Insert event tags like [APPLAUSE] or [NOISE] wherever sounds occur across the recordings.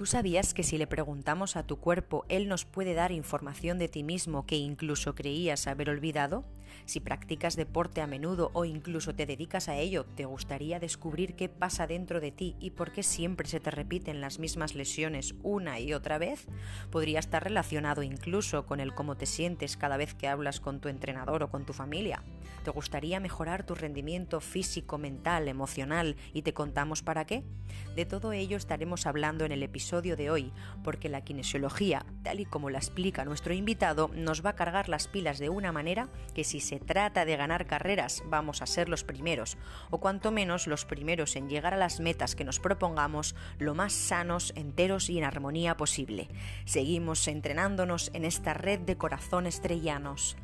¿Tú sabías que si le preguntamos a tu cuerpo, él nos puede dar información de ti mismo que incluso creías haber olvidado? Si practicas deporte a menudo o incluso te dedicas a ello, ¿te gustaría descubrir qué pasa dentro de ti y por qué siempre se te repiten las mismas lesiones una y otra vez? Podría estar relacionado incluso con el cómo te sientes cada vez que hablas con tu entrenador o con tu familia. ¿Te gustaría mejorar tu rendimiento físico, mental, emocional y te contamos para qué? De todo ello estaremos hablando en el episodio de hoy, porque la kinesiología, tal y como la explica nuestro invitado, nos va a cargar las pilas de una manera que si se trata de ganar carreras vamos a ser los primeros, o cuanto menos los primeros en llegar a las metas que nos propongamos lo más sanos, enteros y en armonía posible. Seguimos entrenándonos en esta red de corazones trellanos.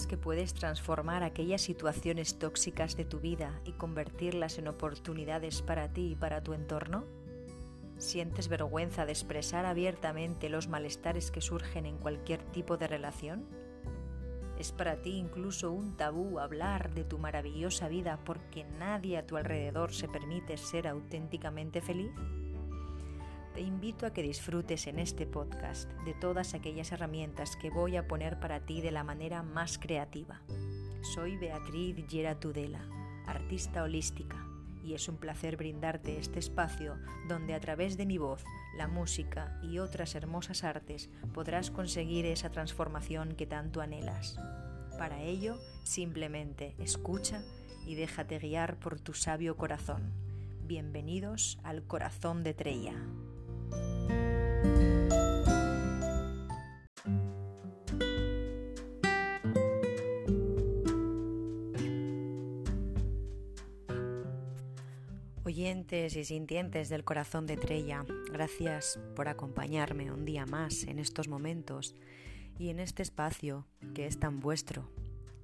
¿Crees que puedes transformar aquellas situaciones tóxicas de tu vida y convertirlas en oportunidades para ti y para tu entorno? ¿Sientes vergüenza de expresar abiertamente los malestares que surgen en cualquier tipo de relación? ¿Es para ti incluso un tabú hablar de tu maravillosa vida porque nadie a tu alrededor se permite ser auténticamente feliz? Te invito a que disfrutes en este podcast de todas aquellas herramientas que voy a poner para ti de la manera más creativa. Soy Beatriz Gera Tudela, artista holística y es un placer brindarte este espacio donde a través de mi voz, la música y otras hermosas artes podrás conseguir esa transformación que tanto anhelas. Para ello, simplemente escucha y déjate guiar por tu sabio corazón. Bienvenidos al corazón de Trella. Y sintientes del corazón de Trella, gracias por acompañarme un día más en estos momentos y en este espacio que es tan vuestro.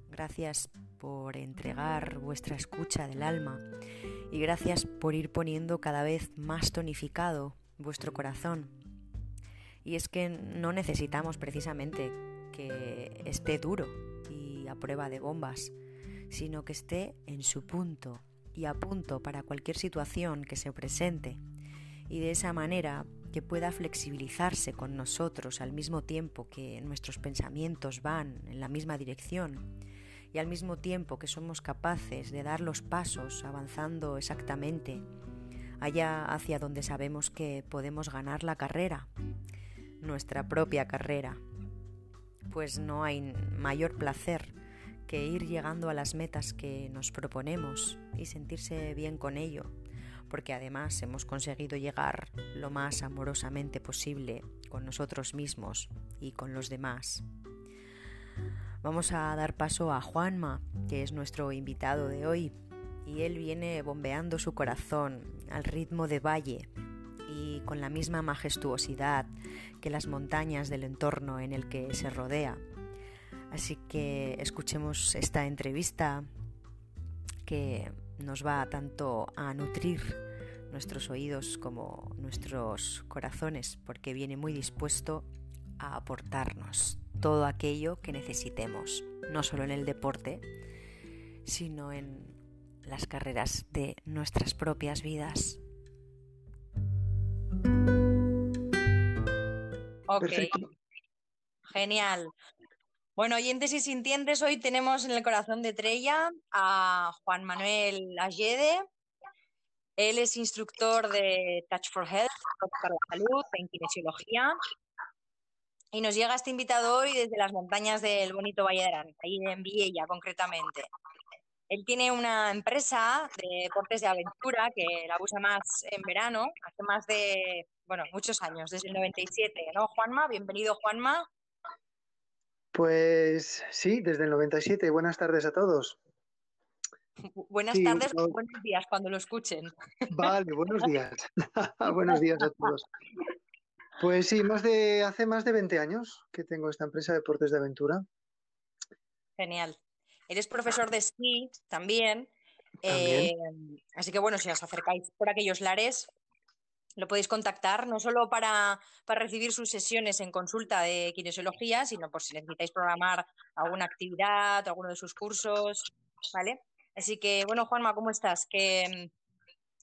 Gracias por entregar vuestra escucha del alma y gracias por ir poniendo cada vez más tonificado vuestro corazón. Y es que no necesitamos precisamente que esté duro y a prueba de bombas, sino que esté en su punto y a punto para cualquier situación que se presente y de esa manera que pueda flexibilizarse con nosotros al mismo tiempo que nuestros pensamientos van en la misma dirección y al mismo tiempo que somos capaces de dar los pasos avanzando exactamente allá hacia donde sabemos que podemos ganar la carrera, nuestra propia carrera. Pues no hay mayor placer que ir llegando a las metas que nos proponemos y sentirse bien con ello, porque además hemos conseguido llegar lo más amorosamente posible con nosotros mismos y con los demás. Vamos a dar paso a Juanma, que es nuestro invitado de hoy, y él viene bombeando su corazón al ritmo de valle y con la misma majestuosidad que las montañas del entorno en el que se rodea. Así que escuchemos esta entrevista que nos va tanto a nutrir nuestros oídos como nuestros corazones, porque viene muy dispuesto a aportarnos todo aquello que necesitemos, no solo en el deporte, sino en las carreras de nuestras propias vidas. Ok, genial. Bueno, oyentes y sintientes, hoy tenemos en el corazón de Trella a Juan Manuel Allede. Él es instructor de Touch for Health, para la salud, en kinesiología. Y nos llega este invitado hoy desde las montañas del bonito Valle de Arán, ahí en Viella concretamente. Él tiene una empresa de deportes de aventura que la usa más en verano, hace más de, bueno, muchos años, desde el 97, ¿no, Juanma? Bienvenido, Juanma. Pues sí, desde el 97. Buenas tardes a todos. Buenas tardes o buenos días cuando lo escuchen. Vale, buenos días. [LAUGHS] [LAUGHS] buenos días a todos. Pues sí, más de, hace más de 20 años que tengo esta empresa de deportes de aventura. Genial. Eres profesor de esquí también. Eh, así que bueno, si os acercáis por aquellos lares, lo podéis contactar no solo para, recibir sus sesiones en consulta de kinesiología, sino por si necesitáis programar alguna actividad, alguno de sus cursos, ¿vale? Así que, bueno, Juanma, ¿cómo estás? ¿Que, mm,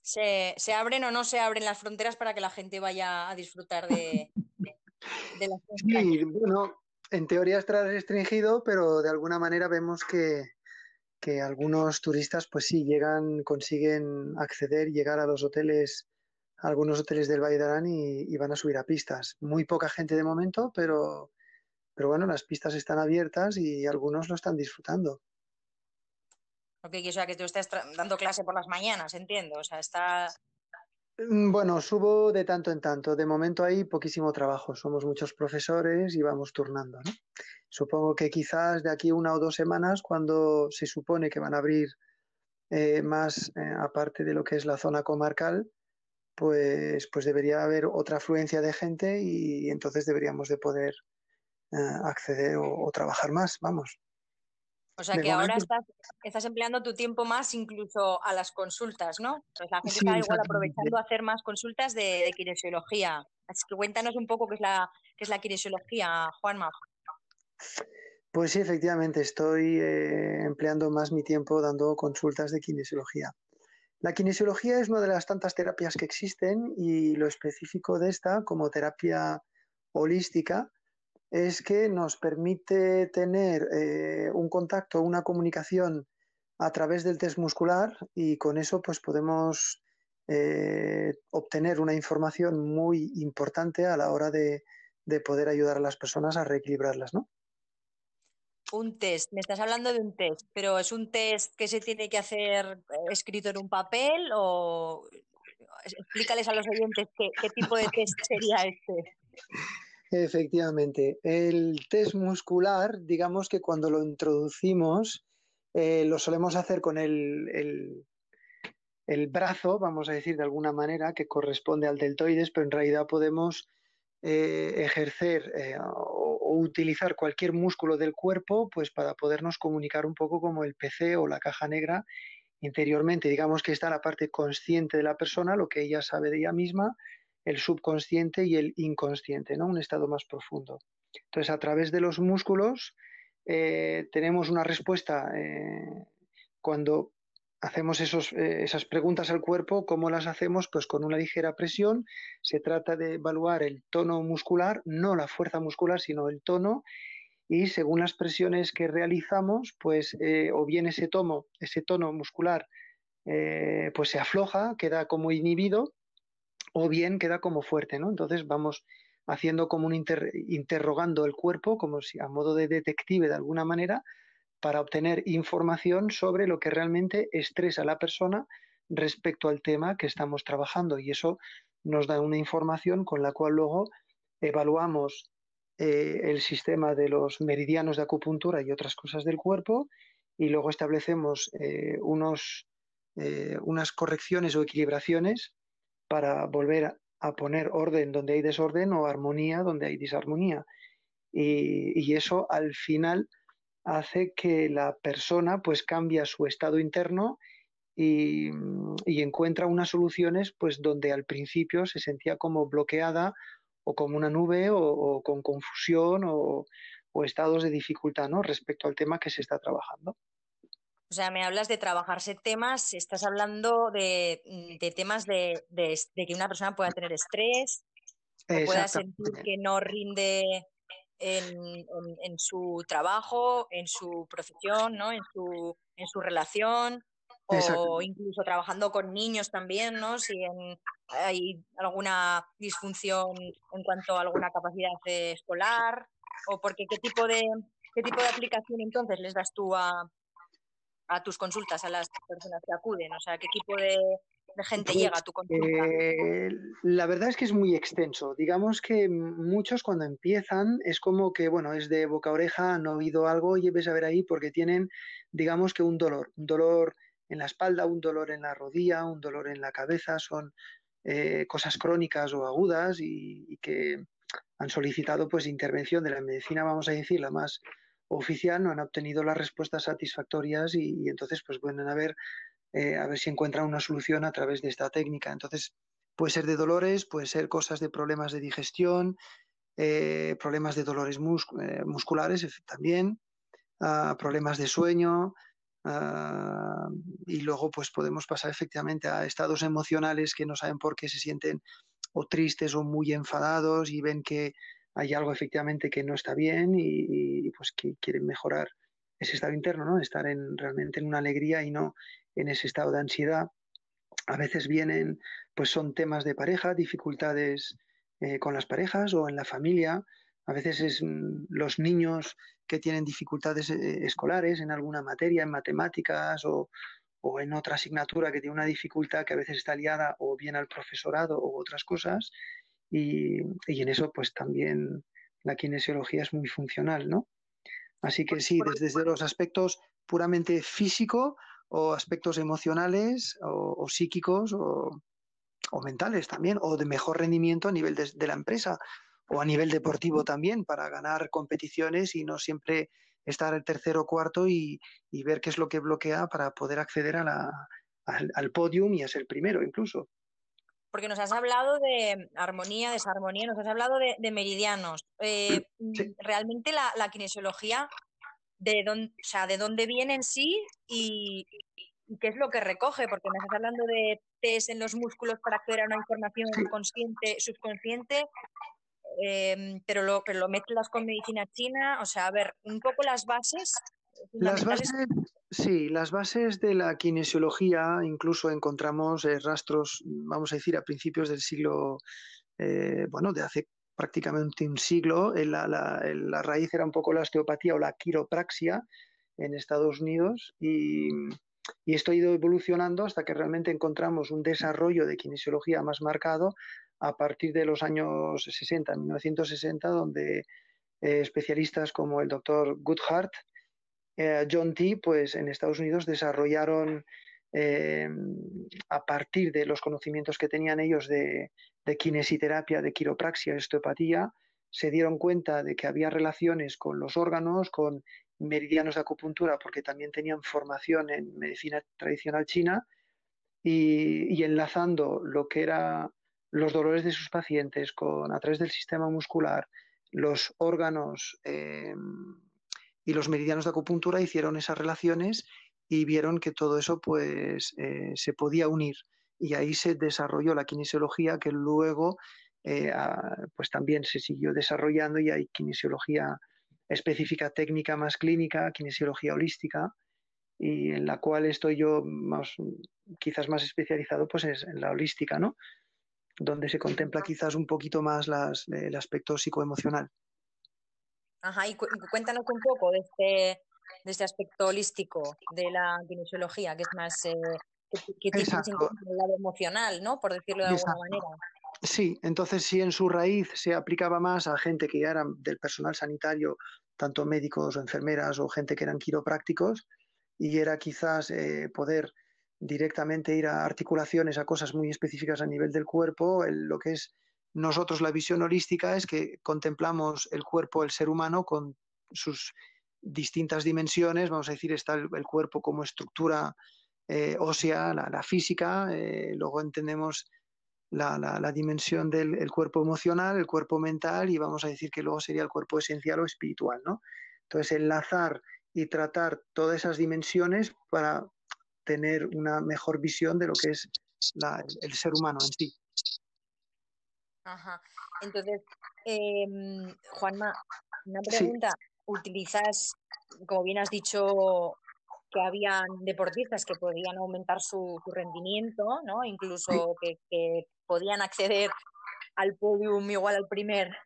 se, abren o no se abren las fronteras para que la gente vaya a disfrutar de, de las [LAUGHS] Sí, bueno, en teoría está restringido, pero de alguna manera vemos que, que algunos turistas, pues sí, llegan, consiguen acceder, llegar a los hoteles, algunos hoteles del Valle de Arán y, van a subir a pistas. Muy poca gente de momento, pero, pero bueno, las pistas están abiertas y algunos lo están disfrutando. Ok, o sea, que tú estás dando clase por las mañanas, entiendo. O sea, está... Mm, bueno, subo de tanto en tanto. De momento hay poquísimo trabajo. Somos muchos profesores y vamos turnando, ¿no? Supongo que quizás de aquí una o dos semanas, cuando se supone que van a abrir eh, más, eh, aparte de lo que es la zona comarcal, pues, pues debería haber otra afluencia de gente y, entonces deberíamos de poder eh, acceder o, trabajar más, vamos. O sea que ahora estás, empleando tu tiempo más incluso a las consultas, ¿no? Pues la gente está igual aprovechando a hacer más consultas de, de kinesiología. Así que cuéntanos un poco qué es la, qué es la kinesiología, Juanma. Pues sí, efectivamente, estoy eh, empleando más mi tiempo dando consultas de kinesiología. La kinesiología es una de las tantas terapias que existen y lo específico de esta, como terapia holística, es que nos permite tener eh, un contacto, una comunicación a través del test muscular y con eso pues podemos eh, obtener una información muy importante a la hora de, de poder ayudar a las personas a reequilibrarlas, ¿no? Un test, me estás hablando de un test, pero ¿es un test que se tiene que hacer eh, escrito en un papel o explícales a los oyentes qué, tipo de test sería este? Efectivamente, el test muscular, digamos que cuando lo introducimos, eh, lo solemos hacer con el, el, brazo, vamos a decir de alguna manera, que corresponde al deltoides, pero en realidad podemos eh, ejercer utilizar cualquier músculo del cuerpo pues para podernos comunicar un poco como el PC o la caja negra interiormente. Digamos que está la parte consciente de la persona, lo que ella sabe de ella misma, el subconsciente y el inconsciente, ¿no? Un estado más profundo. Entonces, a través de los músculos eh, tenemos una respuesta eh, cuando hacemos eh, esas preguntas al cuerpo, ¿cómo las hacemos? Pues con una ligera presión. Se trata de evaluar el tono muscular, no la fuerza muscular, sino el tono. Y según las presiones que realizamos, pues eh, o bien ese tono, ese tono muscular, eh, pues se afloja, queda como inhibido, o bien queda como fuerte, ¿no? Entonces vamos haciendo como un interrogando el cuerpo, como si a modo de detective de alguna manera, para obtener información sobre lo que realmente estresa a la persona respecto al tema que estamos trabajando y eso nos da una información con la cual luego evaluamos eh, el sistema de los meridianos de acupuntura y otras cosas del cuerpo y luego establecemos eh, unos, eh, unas correcciones o equilibraciones para volver a poner orden donde hay desorden o armonía donde hay disarmonía. y eso al final hace que la persona pues cambia su estado interno y, encuentra unas soluciones pues donde al principio se sentía como bloqueada o como una nube o, con confusión o, estados de dificultad ¿no? respecto al tema que se está trabajando. O sea, me hablas de trabajarse temas, estás hablando de, temas de, que una persona pueda tener estrés, o pueda sentir que no rinde en, su trabajo, en su profesión, ¿no? en, su, en su relación, o incluso trabajando con niños también, ¿no? Si hay alguna disfunción en cuanto a alguna capacidad escolar, o porque qué tipo de qué tipo de aplicación entonces les das tú a, a tus consultas a las personas que acuden, o sea, qué tipo de, de gente pues, llega a tu consulta? Eh, la verdad es que es muy extenso. Digamos que muchos cuando empiezan es como que, bueno, es de boca a oreja, han oído algo y ves a ver ahí porque tienen, digamos que un dolor, un dolor en la espalda, un dolor en la rodilla, un dolor en la cabeza, son eh, cosas crónicas o agudas y, que han solicitado pues intervención de la medicina, vamos a decir, la más oficial, no han obtenido las respuestas satisfactorias y, y entonces pues pueden haber eh, a ver si encuentran una solución a través de esta técnica. Entonces, puede ser de dolores, puede ser cosas de problemas de digestión, eh, problemas de dolores eh, musculares también, ah, problemas de sueño, Ah, y luego pues podemos pasar efectivamente a estados emocionales que no saben por qué se sienten o tristes o muy enfadados y ven que hay algo efectivamente que no está bien y, pues que quieren mejorar ese estado interno, ¿no? Estar en, realmente en una alegría y no en ese estado de ansiedad. A veces vienen, pues son temas de pareja, dificultades eh, con las parejas o en la familia. A veces es mm, los niños que tienen dificultades eh, escolares en alguna materia, en matemáticas o, en otra asignatura que tiene una dificultad que a veces está liada o bien al profesorado o otras cosas. Y, en eso pues también la kinesiología es muy funcional, ¿no? Así que sí, desde, los aspectos puramente físico o aspectos emocionales o, psíquicos o, mentales también, o de mejor rendimiento a nivel de la empresa o a nivel deportivo también para ganar competiciones y no siempre estar el tercero o cuarto y, ver qué es lo que bloquea para poder acceder a la, al, podium y a ser primero incluso. Porque nos has hablado de armonía, desarmonía, nos has hablado de, meridianos. Eh, realmente la, kinesiología, de dónde, o sea, de dónde viene en sí y, qué es lo que recoge, porque me estás hablando de test en los músculos para acceder a una información consciente, subconsciente, Em, pero, lo, pero lo mezclas con medicina china, o sea, a ver, un poco las bases. Las bases, sí, las bases de la kinesiología, incluso encontramos eh, rastros, vamos a decir, a principios del siglo, eh, bueno, de hace prácticamente un siglo, la, raíz era un poco la osteopatía o la quiropraxia en Estados Unidos y, y esto ha ido evolucionando hasta que realmente encontramos un desarrollo de kinesiología más marcado a partir de los años 60, 1960, donde eh, especialistas como el doctor Goodhart, eh, John T., pues en Estados Unidos desarrollaron eh, a partir de los conocimientos que tenían ellos de, de kinesiterapia, de quiropraxia, osteopatía, se dieron cuenta de que había relaciones con los órganos, con meridianos de acupuntura, porque también tenían formación en medicina tradicional china, y, enlazando lo que era los dolores de sus pacientes con, a través del sistema muscular, los órganos eh, y los meridianos de acupuntura hicieron esas relaciones y vieron que todo eso pues eh, se podía unir y ahí se desarrolló la kinesiología que luego eh, pues también se siguió desarrollando y hay kinesiología específica técnica más clínica, kinesiología holística y en la cual estoy yo más quizás más especializado pues es en la holística, ¿no? donde se contempla quizás un poquito más el aspecto psicoemocional. Ajá, y, cuéntanos un poco de este, de este aspecto holístico de la kinesiología, que es más eh, que, tiene el lado emocional, ¿no? Por decirlo de alguna manera. Sí, entonces si en su raíz se aplicaba más a gente que ya era del personal sanitario, tanto médicos o enfermeras o gente que eran quiroprácticos, y era quizás eh, poder directamente ir a articulaciones, a cosas muy específicas a nivel del cuerpo. lo que es nosotros la visión holística es que contemplamos el cuerpo, el ser humano, con sus distintas dimensiones. Vamos a decir, está el, cuerpo como estructura eh, ósea, la, física, eh, luego entendemos la, dimensión del cuerpo emocional, el cuerpo mental y vamos a decir que luego sería el cuerpo esencial o espiritual. ¿no? Entonces, enlazar y tratar todas esas dimensiones para tener una mejor visión de lo que es el ser humano en sí. Ajá. Entonces, em, Juanma, una pregunta. ¿Utilizas, como bien has dicho, que habían deportistas que podían aumentar su, rendimiento, ¿no? Incluso que, podían acceder al podium igual al primer,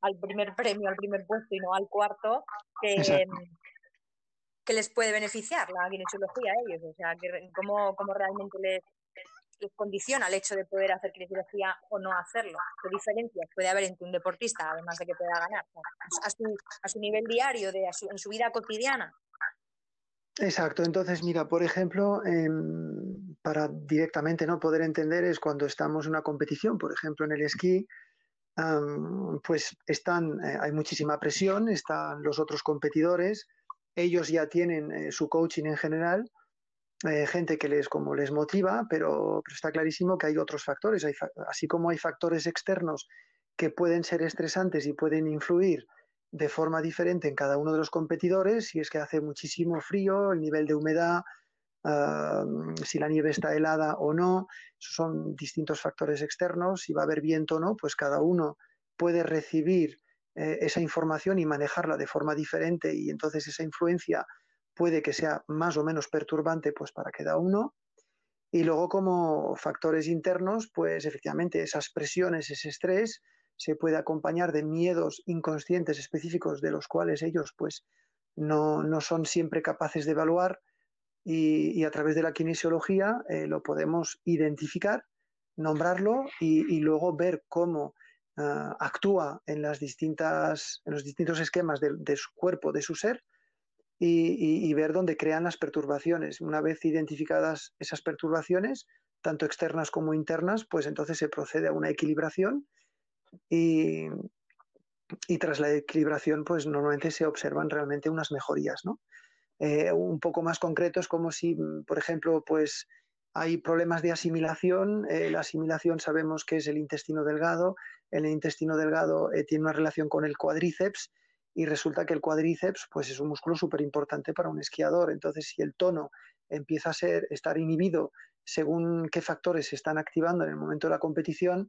al primer premio, al primer puesto y no al cuarto, que, que les puede beneficiar la kinesiología a ellos, o sea, que, cómo, cómo realmente les, condiciona el hecho de poder hacer kinesiología o no hacerlo. ¿Qué diferencias puede haber entre un deportista, además de que pueda ganar? A su, a su nivel diario, en su vida cotidiana. Exacto, entonces mira, por ejemplo, em, para directamente no poder entender es cuando estamos en una competición, por ejemplo en el esquí, pues están, eh, hay muchísima presión, están los otros competidores, ellos ya tienen eh, su coaching en general, eh, gente que les, como les motiva, pero, está clarísimo que hay otros factores, así como hay factores externos que pueden ser estresantes y pueden influir de forma diferente en cada uno de los competidores, si es que hace muchísimo frío, el nivel de humedad, si la nieve está helada o no, son distintos factores externos, si va a haber viento o no, pues cada uno puede recibir eh, esa información y manejarla de forma diferente y entonces esa influencia puede que sea más o menos perturbante pues para cada uno. Y luego como factores internos, pues efectivamente esas presiones, ese estrés, se puede acompañar de miedos inconscientes específicos de los cuales ellos pues no, no son siempre capaces de evaluar y, a través de la kinesiología eh, lo podemos identificar, nombrarlo y, luego ver cómo ah, actúa en, las distintas, en los distintos esquemas de, su cuerpo, de su ser, y, ver dónde crean las perturbaciones. Una vez identificadas esas perturbaciones, tanto externas como internas, pues entonces se procede a una equilibración y, y tras la equilibración, pues normalmente se observan realmente unas mejorías, ¿no? Eh, un poco más concreto es como si, mm, por ejemplo, pues hay problemas de asimilación. Eh, la asimilación sabemos que es el intestino delgado. El intestino delgado eh, tiene una relación con el cuádriceps y resulta que el cuádriceps pues, es un músculo súper importante para un esquiador. Entonces, si el tono empieza a ser, estar inhibido según qué factores se están activando en el momento de la competición,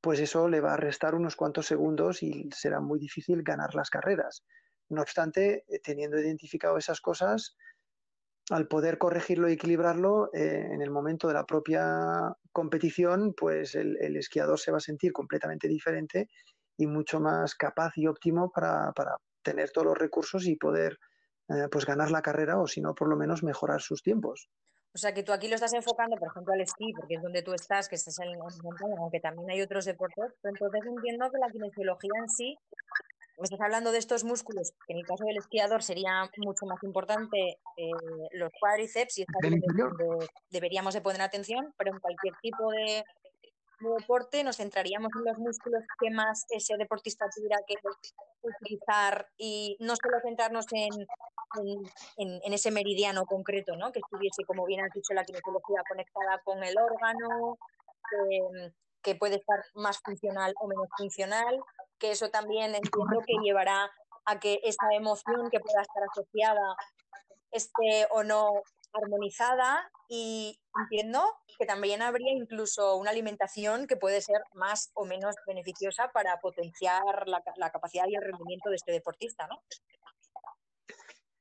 pues eso le va a restar unos cuantos segundos y será muy difícil ganar las carreras. No obstante, eh, teniendo identificado esas cosas, al poder corregirlo y equilibrarlo eh, en el momento de la propia competición, pues el, esquiador se va a sentir completamente diferente y mucho más capaz y óptimo para, tener todos los recursos y poder eh, pues ganar la carrera o si no, por lo menos mejorar sus tiempos. O sea, que tú aquí lo estás enfocando, por ejemplo, al esquí, porque es donde tú estás, que estás en montaña, aunque también hay otros deportes, pero entonces entiendo que la kinesiología en sí me estás hablando de estos músculos, que en el caso del esquiador sería mucho más importante eh, los cuádriceps y es donde deberíamos de poner atención, pero en cualquier tipo de, deporte nos centraríamos en los músculos que más ese deportista tuviera que utilizar y no solo centrarnos en, en, ese meridiano concreto, ¿no? que estuviese, como bien has dicho, la kinesiología conectada con el órgano, que puede estar más funcional o menos funcional, que eso también entiendo que llevará a que esa emoción que pueda estar asociada esté o no armonizada y entiendo que también habría incluso una alimentación que puede ser más o menos beneficiosa para potenciar la, capacidad y el rendimiento de este deportista, ¿no?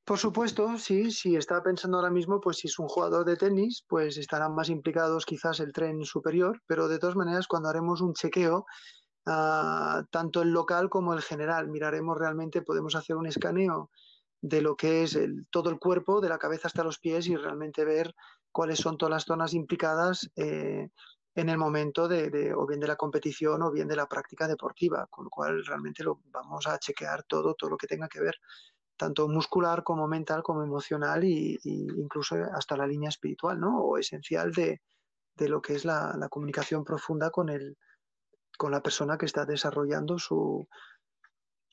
Por supuesto, sí, si está pensando ahora mismo, pues si es un jugador de tenis, pues estarán más implicados quizás el tren superior, pero de todas maneras cuando haremos un chequeo Ah, tanto el local como el general. Miraremos realmente, podemos hacer un escaneo de lo que es todo el cuerpo, de la cabeza hasta los pies y realmente ver cuáles son todas las zonas implicadas eh, en el momento de, o bien de la competición o bien de la práctica deportiva, con lo cual realmente lo vamos a chequear todo, todo lo que tenga que ver, tanto muscular como mental como emocional e incluso hasta la línea espiritual, ¿no? O esencial de, lo que es la comunicación profunda con el, con la persona que está desarrollando su,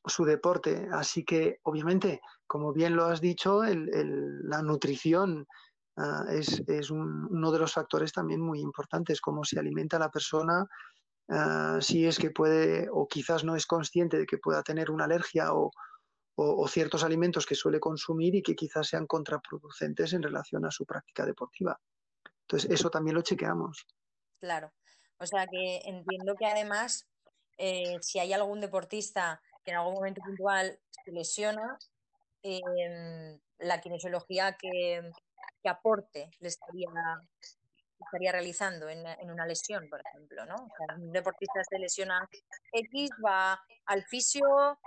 su deporte. Así que, obviamente, como bien lo has dicho, la nutrición ah, es, uno de los factores también muy importantes, cómo se alimenta la persona, ah, si es que puede o quizás no es consciente de que pueda tener una alergia o, ciertos alimentos que suele consumir y que quizás sean contraproducentes en relación a su práctica deportiva. Entonces, eso también lo chequeamos. Claro. O sea que entiendo que además, eh, si hay algún deportista que en algún momento puntual se lesiona, la kinesiología que, aporte le estaría, estaría realizando en, una lesión, por ejemplo, ¿no? O sea, un deportista se lesiona X, va al fisio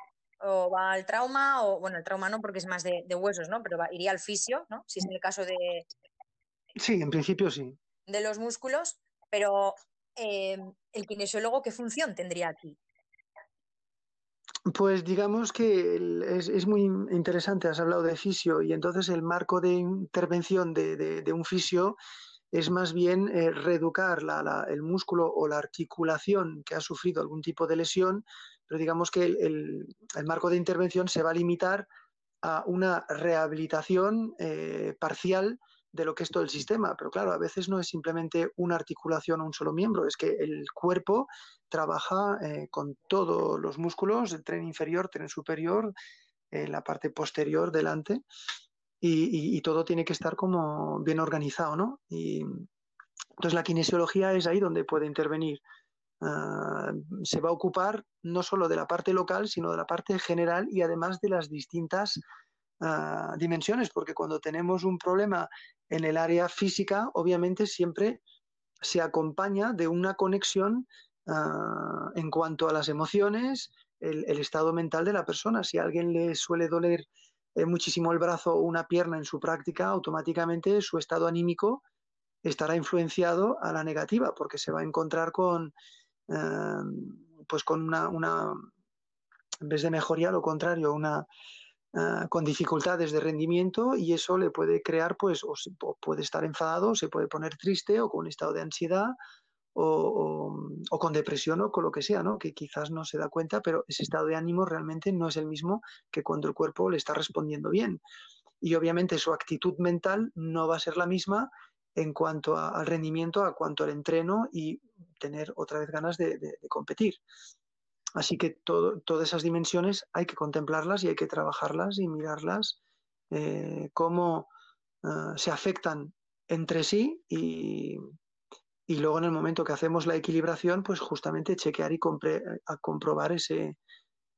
o va al trauma, o bueno, el trauma no porque es más de, huesos, ¿no? Pero iría al fisio, ¿no? Si es el caso de... Sí, en principio sí. De los músculos, pero Em, el kinesiólogo, ¿qué función tendría aquí? Pues digamos que es, muy interesante, has hablado de fisio y entonces el marco de intervención de, un fisio es más bien eh, reeducar el músculo o la articulación que ha sufrido algún tipo de lesión, pero digamos que el, marco de intervención se va a limitar a una rehabilitación eh, parcial de lo que es todo el sistema. Pero claro, a veces no es simplemente una articulación o un solo miembro, es que el cuerpo trabaja eh, con todos los músculos, el tren inferior, tren superior, eh, la parte posterior, delante, y, todo tiene que estar como bien organizado, ¿no? Y entonces la kinesiología es ahí donde puede intervenir. Ah, se va a ocupar no solo de la parte local, sino de la parte general y además de las distintas dimensiones, porque cuando tenemos un problema en el área física, obviamente siempre se acompaña de una conexión ah, en cuanto a las emociones, el, estado mental de la persona. Si a alguien le suele doler eh, muchísimo el brazo o una pierna en su práctica, automáticamente su estado anímico estará influenciado a la negativa, porque se va a encontrar con, eh, pues con una, una, en vez de mejoría, lo contrario, una, Ah, con dificultades de rendimiento y eso le puede crear, pues, o, puede estar enfadado, se puede poner triste o con un estado de ansiedad o, con depresión o con lo que sea, ¿no? Que quizás no se da cuenta, pero ese estado de ánimo realmente no es el mismo que cuando el cuerpo le está respondiendo bien. Y obviamente su actitud mental no va a ser la misma en cuanto al rendimiento, a cuanto al entreno y tener otra vez ganas de competir. Así que todas esas dimensiones hay que contemplarlas y hay que trabajarlas y mirarlas eh, cómo eh, se afectan entre sí y, luego en el momento que hacemos la equilibración, pues justamente chequear y comprobar ese,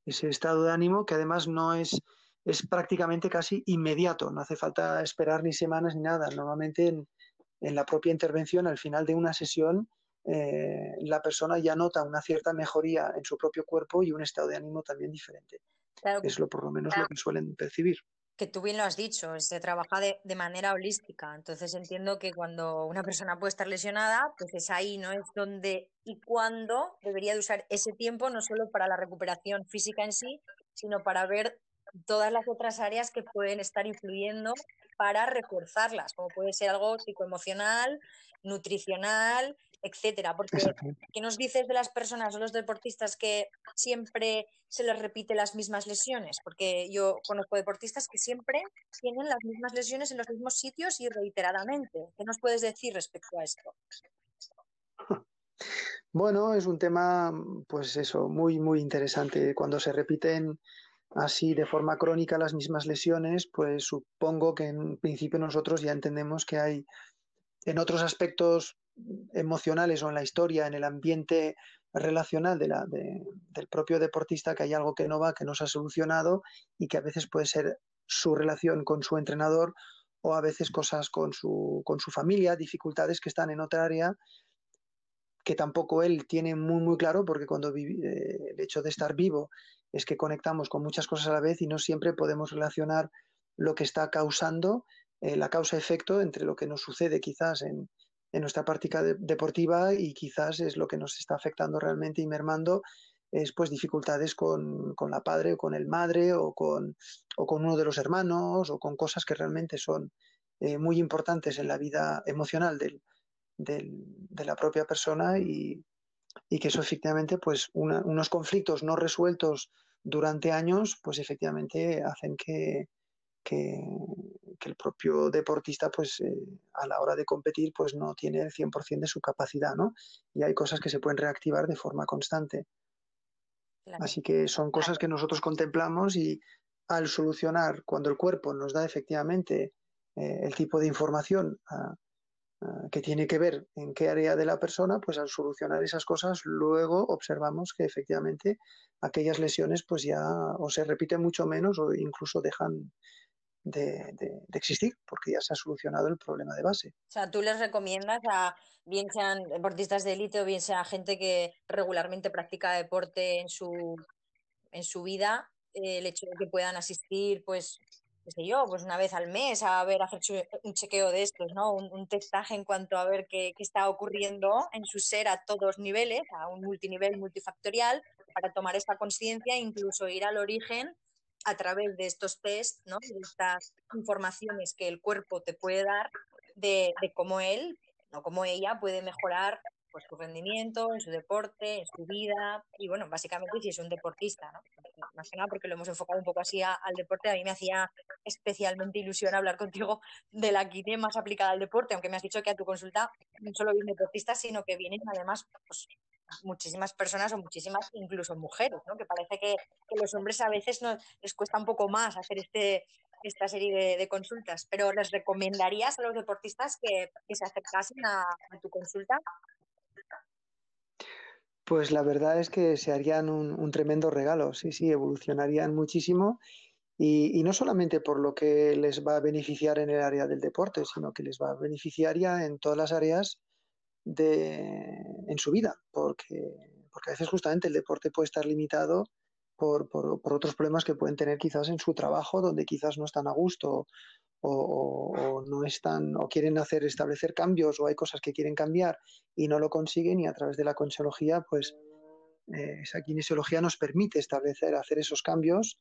estado de ánimo que además no es, es prácticamente casi inmediato, no hace falta esperar ni semanas ni nada. Normalmente en, en la propia intervención, al final de una sesión, eh, la persona ya nota una cierta mejoría en su propio cuerpo y un estado de ánimo también diferente. es lo por lo menos lo que suelen percibir. Que tú bien lo has dicho, se trabaja de, de, manera holística. Entonces entiendo que cuando una persona puede estar lesionada, pues es ahí, ¿no? Es donde y cuándo debería de usar ese tiempo, no solo para la recuperación física en sí, sino para ver todas las otras áreas que pueden estar influyendo para reforzarlas, como puede ser algo psicoemocional, nutricional, etcétera. Porque, ¿qué nos dices de las personas o los deportistas que siempre se les repite las mismas lesiones? Porque yo conozco deportistas que siempre tienen las mismas lesiones en los mismos sitios y reiteradamente. ¿Qué nos puedes decir respecto a esto? Bueno, es un tema, pues eso, muy, muy interesante. Cuando se repiten así de forma crónica las mismas lesiones, pues supongo que en principio nosotros ya entendemos que hay en otros aspectos emocionales o en la historia, en el ambiente relacional de la, del propio deportista, que hay algo que no va, que no se ha solucionado y que a veces puede ser su relación con su entrenador o a veces cosas con su, con su familia, dificultades que están en otra área que tampoco él tiene muy muy claro porque cuando eh, el hecho de estar vivo es que conectamos con muchas cosas a la vez y no siempre podemos relacionar lo que está causando eh, la causa-efecto entre lo que nos sucede quizás en, nuestra práctica deportiva y quizás es lo que nos está afectando realmente y mermando es pues dificultades con, la padre o con el madre o con, o con uno de los hermanos o con cosas que realmente son eh, muy importantes en la vida emocional del, de la propia persona y, que eso efectivamente pues unos conflictos no resueltos durante años pues efectivamente hacen que, que, el propio deportista, pues eh, a la hora de competir, pues no tiene el 100% de su capacidad, ¿no? Y hay cosas que se pueden reactivar de forma constante. Así que son cosas que nosotros contemplamos y al solucionar, cuando el cuerpo nos da efectivamente eh, el tipo de información ah, ah, que tiene que ver en qué área de la persona, pues al solucionar esas cosas, luego observamos que efectivamente aquellas lesiones pues ya o se repiten mucho menos o incluso dejan de, existir, porque ya se ha solucionado el problema de base. O sea, tú les recomiendas a bien sean deportistas de élite o bien sea gente que regularmente practica deporte en su, en su vida, el hecho de que puedan asistir, pues, qué sé yo, pues una vez al mes a ver, hacer un chequeo de estos, ¿no? Un, testaje en cuanto a ver qué, qué, está ocurriendo en su ser a todos niveles, a un multinivel multifactorial, para tomar esta conciencia e incluso ir al origen a través de estos test, ¿no? de estas informaciones que el cuerpo te puede dar de, cómo él o cómo ella puede mejorar pues su rendimiento, en su deporte, en su vida y bueno, básicamente si es un deportista, ¿no? Más que nada porque lo hemos enfocado un poco así al deporte, a mí me hacía especialmente ilusión hablar contigo de la quine más aplicada al deporte, aunque me has dicho que a tu consulta no solo vienen deportistas, sino que vienen además pues, muchísimas personas o muchísimas incluso mujeres, ¿no? Que parece que, que los hombres a veces les cuesta un poco más hacer este, esta serie de, consultas, pero ¿les recomendarías a los deportistas que, se acercasen a, tu consulta? Pues la verdad es que se harían un, tremendo regalo, sí, sí, evolucionarían muchísimo y, no solamente por lo que les va a beneficiar en el área del deporte, sino que les va a beneficiar ya en todas las áreas de, en su vida, porque, porque a veces justamente el deporte puede estar limitado por, por, por, otros problemas que pueden tener quizás en su trabajo, donde quizás no están a gusto o, no están o quieren hacer establecer cambios o hay cosas que quieren cambiar y no lo consiguen y a través de la consiología, pues eh, esa kinesiología nos permite establecer, hacer esos cambios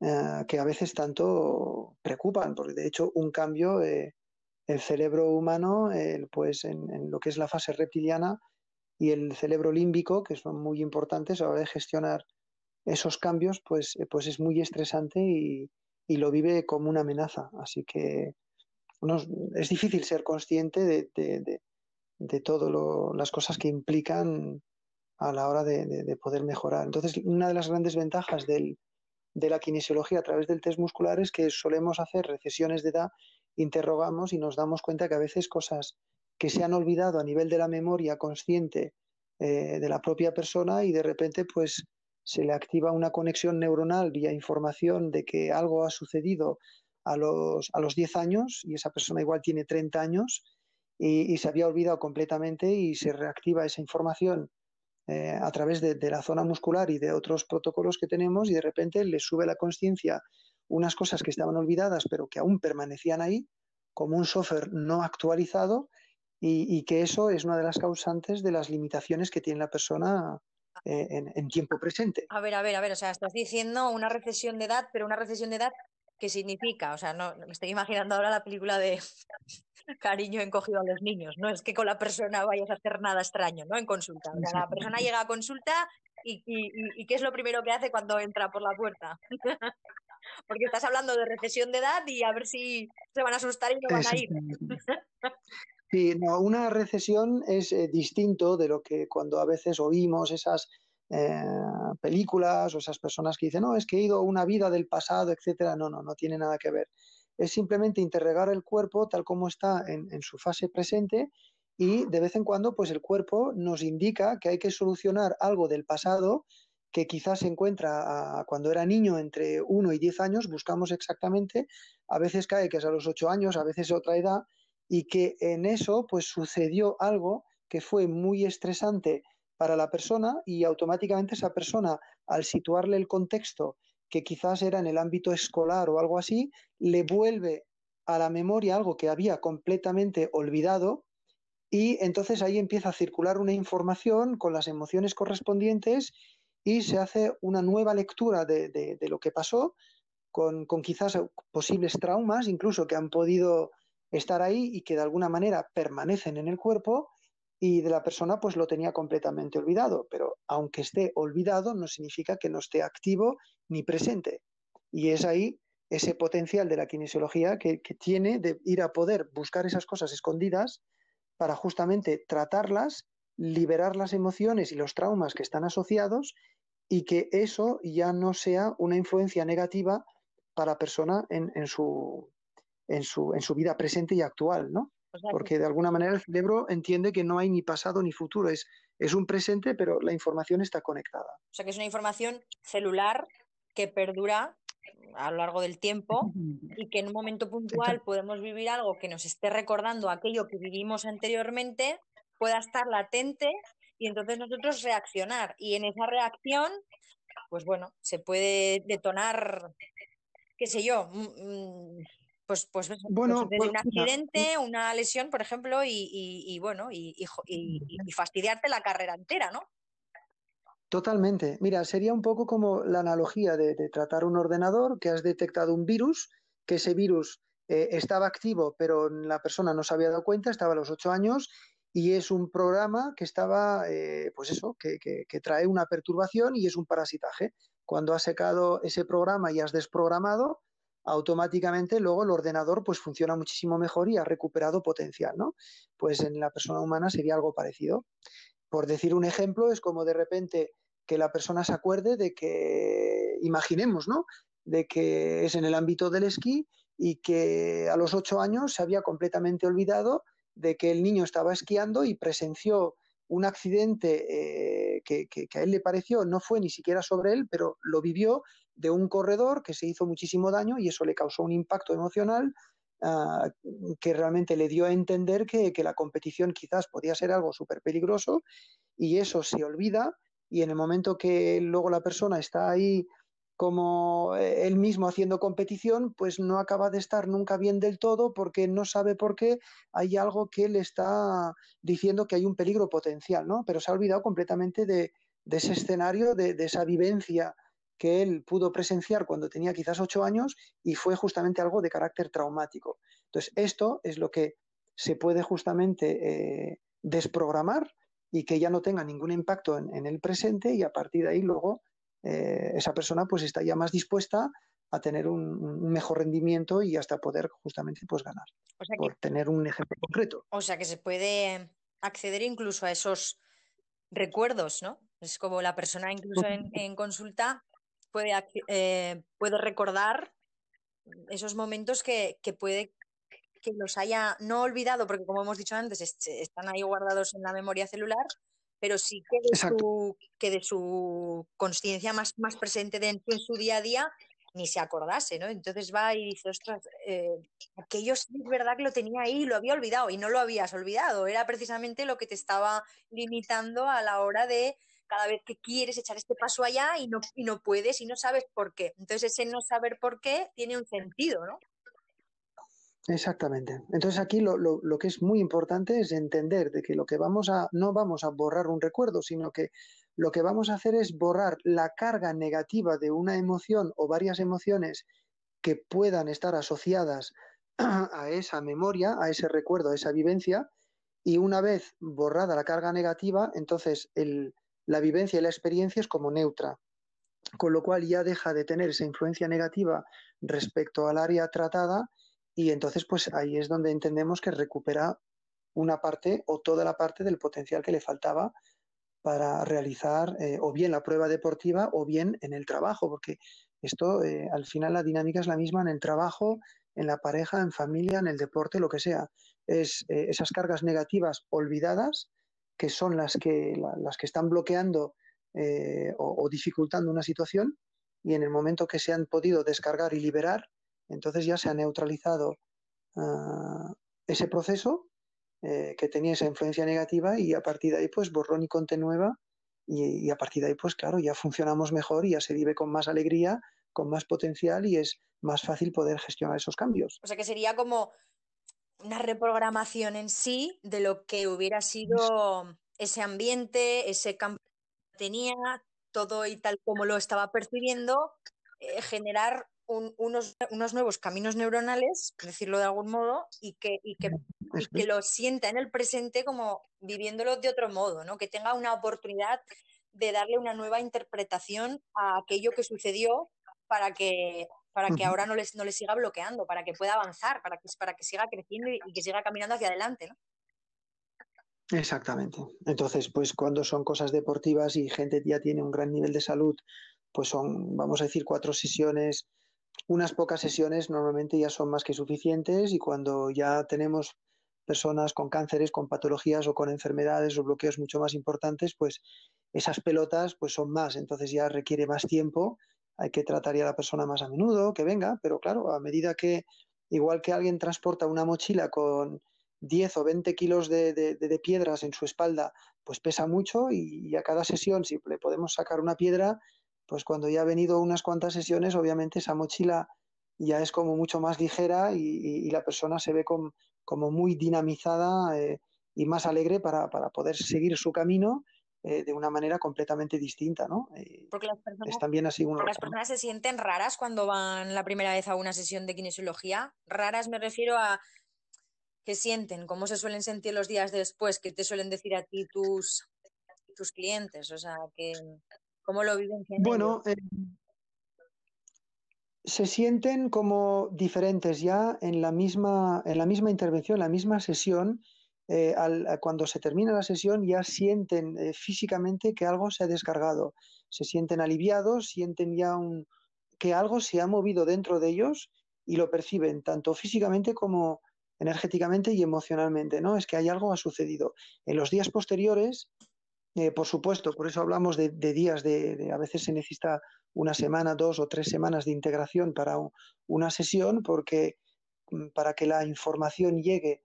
eh, que a veces tanto preocupan, porque de hecho un cambio, eh, el cerebro humano, pues en, lo que es la fase reptiliana y el cerebro límbico, que son muy importantes a la hora de gestionar esos cambios, pues, eh, pues es muy estresante y, lo vive como una amenaza. Así que es difícil ser consciente de, de, todas las cosas que implican a la hora de, poder mejorar. Entonces, una de las grandes ventajas de la kinesiología a través del test muscular es que solemos hacer recesiones de edad, interrogamos y nos damos cuenta que a veces cosas que se han olvidado a nivel de la memoria consciente eh, de la propia persona y de repente pues se le activa una conexión neuronal vía información de que algo ha sucedido a los, a los 10 años y esa persona igual tiene 30 años y, se había olvidado completamente y se reactiva esa información eh, a través de, la zona muscular y de otros protocolos que tenemos y de repente le sube la conciencia unas cosas que estaban olvidadas pero que aún permanecían ahí como un software no actualizado y, y que eso es una de las causantes de las limitaciones que tiene la persona eh, en, tiempo presente. A ver, a ver, a ver, o sea, estás diciendo una recesión de edad, pero una recesión de edad, ¿qué significa? O sea, no, me estoy imaginando ahora la película de [LAUGHS] cariño encogido a los niños, no es que con la persona vayas a hacer nada extraño, ¿no? En consulta. O sea, la persona llega a consulta y, y, ¿qué es lo primero que hace cuando entra por la puerta? [LAUGHS] Porque estás hablando de recesión de edad y a ver si se van a asustar y no van a ir. [LAUGHS] Sí, no, una recesión es eh, distinto de lo que cuando a veces oímos esas eh, películas o esas personas que dicen, no, es que he ido una vida del pasado, etcétera. No, no, no tiene nada que ver. Es simplemente interrogar el cuerpo tal como está en, su fase presente y de vez en cuando, pues el cuerpo nos indica que hay que solucionar algo del pasado que quizás se encuentra cuando era niño entre 1 y 10 años, buscamos exactamente, a veces cae que es a los 8 años, a veces otra edad, y que en eso pues sucedió algo que fue muy estresante para la persona y automáticamente esa persona al situarle el contexto que quizás era en el ámbito escolar o algo así, le vuelve a la memoria algo que había completamente olvidado y entonces ahí empieza a circular una información con las emociones correspondientes y se hace una nueva lectura de, lo que pasó con, con, quizás posibles traumas incluso que han podido estar ahí y que de alguna manera permanecen en el cuerpo y de la persona pues lo tenía completamente olvidado, pero aunque esté olvidado no significa que no esté activo ni presente. Y es ahí ese potencial de la kinesiología que, tiene de ir a poder buscar esas cosas escondidas para justamente tratarlas, liberar las emociones y los traumas que están asociados y que eso ya no sea una influencia negativa para la persona en, en, su, en su, en su vida presente y actual, ¿no? Porque de alguna manera el cerebro entiende que no hay ni pasado ni futuro, es, es un presente, pero la información está conectada. O sea que es una información celular que perdura a lo largo del tiempo y que en un momento puntual podemos vivir algo que nos esté recordando aquello que vivimos anteriormente, pueda estar latente y entonces nosotros reaccionar. Y en esa reacción, pues bueno, se puede detonar, qué sé yo, pues, pues, pues bueno, pues un accidente, una lesión, por ejemplo, y, bueno, y, fastidiarte la carrera entera, ¿no? Totalmente. Mira, sería un poco como la analogía de, tratar un ordenador que has detectado un virus, que ese virus eh, estaba activo, pero la persona no se había dado cuenta, estaba a los ocho años, y es un programa que estaba, eh, pues eso, que, que, trae una perturbación y es un parasitaje. Cuando has secado ese programa y has desprogramado, automáticamente luego el ordenador pues funciona muchísimo mejor y ha recuperado potencial, ¿no? Pues en la persona humana sería algo parecido. Por decir un ejemplo, es como de repente que la persona se acuerde de que, imaginemos, ¿no? De que es en el ámbito del esquí y que a los ocho años se había completamente olvidado de que el niño estaba esquiando y presenció un accidente eh, que, a él le pareció, no fue ni siquiera sobre él, pero lo vivió de un corredor que se hizo muchísimo daño y eso le causó un impacto emocional ah, que realmente le dio a entender que, que la competición quizás podía ser algo súper peligroso y eso se olvida y en el momento que luego la persona está ahí como eh, él mismo haciendo competición, pues no acaba de estar nunca bien del todo porque no sabe por qué hay algo que le está diciendo que hay un peligro potencial, ¿no? Pero se ha olvidado completamente de, ese escenario, de, esa vivencia que él pudo presenciar cuando tenía quizás ocho años y fue justamente algo de carácter traumático. Entonces, esto es lo que se puede justamente eh, desprogramar y que ya no tenga ningún impacto en, en el presente y a partir de ahí luego eh, esa persona pues está ya más dispuesta a tener un, mejor rendimiento y hasta poder justamente pues ganar. por tener un ejemplo concreto. O sea que se puede acceder incluso a esos recuerdos, ¿no? Es como la persona incluso en, consulta puede, eh, puede recordar esos momentos que, que, puede que los haya no olvidado, porque como hemos dicho antes, están ahí guardados en la memoria celular, pero sí que de su, que de su conciencia más, más presente en su día a día ni se acordase, ¿no? Entonces va y dice, ostras, eh, aquello sí es verdad que lo tenía ahí y lo había olvidado, y no lo habías olvidado, era precisamente lo que te estaba limitando a la hora de cada vez que quieres echar este paso allá y no, y no puedes y no sabes por qué. Entonces ese no saber por qué tiene un sentido, ¿no? Exactamente. Entonces aquí lo, lo, que es muy importante es entender de que lo que vamos a, no vamos a borrar un recuerdo, sino que lo que vamos a hacer es borrar la carga negativa de una emoción o varias emociones que puedan estar asociadas [CLEARS THROAT] a esa memoria, a ese recuerdo, a esa vivencia, y una vez borrada la carga negativa, entonces el, la vivencia y la experiencia es como neutra, con lo cual ya deja de tener esa influencia negativa respecto al área tratada y entonces pues ahí es donde entendemos que recupera una parte o toda la parte del potencial que le faltaba para realizar eh, o bien la prueba deportiva o bien en el trabajo, porque esto eh, al final la dinámica es la misma en el trabajo, en la pareja, en familia, en el deporte, lo que sea. Es eh, esas cargas negativas olvidadas que son las que, las que están bloqueando o, o dificultando una situación y en el momento que se han podido descargar y liberar, entonces ya se ha neutralizado ah, ese proceso eh, que tenía esa influencia negativa y a partir de ahí pues borrón y conte nueva y, a partir de ahí pues claro ya funcionamos mejor y ya se vive con más alegría, con más potencial y es más fácil poder gestionar esos cambios. O sea que sería como una reprogramación en sí de lo que hubiera sido ese ambiente, ese campo que tenía, todo y tal como lo estaba percibiendo, eh, generar unos, unos, nuevos caminos neuronales, decirlo de algún modo, y que, y que, que, lo sienta en el presente como viviéndolo de otro modo, ¿no? que tenga una oportunidad de darle una nueva interpretación a aquello que sucedió para que, para que ahora no les, no les siga bloqueando, para que pueda avanzar, para que, para que siga creciendo y, que siga caminando hacia adelante. ¿no? Exactamente. Entonces, pues cuando son cosas deportivas y gente ya tiene un gran nivel de salud, pues son, vamos a decir, cuatro sesiones unas pocas sesiones normalmente ya son más que suficientes y cuando ya tenemos personas con cánceres, con patologías o con enfermedades o bloqueos mucho más importantes, pues esas pelotas pues son más, entonces ya requiere más tiempo, hay que tratar a la persona más a menudo, que venga, pero claro, a medida que, igual que alguien transporta una mochila con 10 o 20 kilos de, de, piedras en su espalda, pues pesa mucho y, a cada sesión, si le podemos sacar una piedra, pues cuando ya ha venido unas cuantas sesiones, obviamente esa mochila ya es como mucho más ligera y, la persona se ve como muy dinamizada eh, y más alegre para, poder seguir su camino eh, de una manera completamente distinta, ¿no? Eh, porque las personas, es también así las personas se sienten raras cuando van la primera vez a una sesión de kinesiología. Raras me refiero a ¿Qué sienten? ¿Cómo se suelen sentir los días después? ¿Qué te suelen decir a ti tus, tus clientes? O sea, que, ¿cómo lo viven? Bueno, eh, se sienten como diferentes ya en la misma, en la misma intervención, en la misma sesión. Eh, cuando se termina la sesión ya sienten eh, físicamente que algo se ha descargado, se sienten aliviados, sienten ya que algo se ha movido dentro de ellos y lo perciben tanto físicamente como energéticamente y emocionalmente, ¿no? Es que hay algo ha sucedido. En los días posteriores, eh, por supuesto, por eso hablamos de, días de, a veces se necesita una semana, dos o tres semanas de integración para una sesión, porque mm, para que la información llegue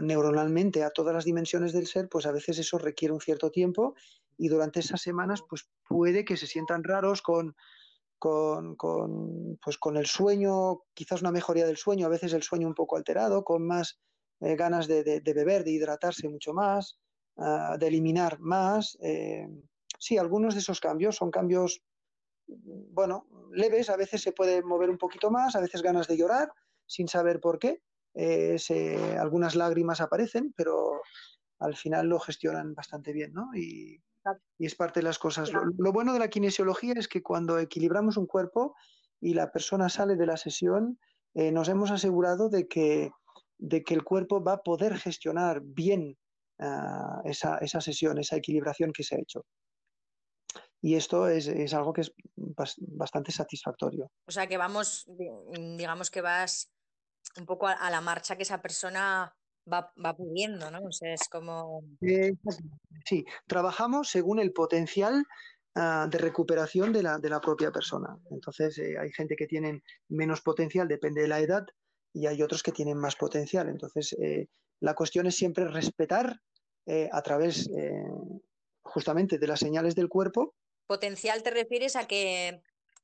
neuronalmente a todas las dimensiones del ser, pues a veces eso requiere un cierto tiempo y durante esas semanas pues puede que se sientan raros con con, pues con el sueño, quizás una mejoría del sueño, a veces el sueño un poco alterado, con más eh, ganas de, beber, de hidratarse mucho más, ah, de eliminar más. Eh, sí, algunos de esos cambios son cambios, bueno, leves, a veces se puede mover un poquito más, a veces ganas de llorar sin saber por qué. Eh, algunas lágrimas aparecen, pero al final lo gestionan bastante bien, ¿no? Y, y es parte de las cosas. Lo, bueno de la kinesiología es que cuando equilibramos un cuerpo y la persona sale de la sesión, eh, nos hemos asegurado de que, de que el cuerpo va a poder gestionar bien ah, esa, esa, sesión, esa equilibración que se ha hecho. Y esto es, es algo que es bastante satisfactorio. O sea que vamos, digamos que vas un poco a la marcha que esa persona va, va pudiendo, ¿no? O sea, es como... sí, trabajamos según el potencial ah, de recuperación de la, de la, propia persona. Entonces, eh, hay gente que tiene menos potencial, depende de la edad, y hay otros que tienen más potencial. Entonces, eh, la cuestión es siempre respetar eh, a través justamente de las señales del cuerpo. Potencial te refieres a que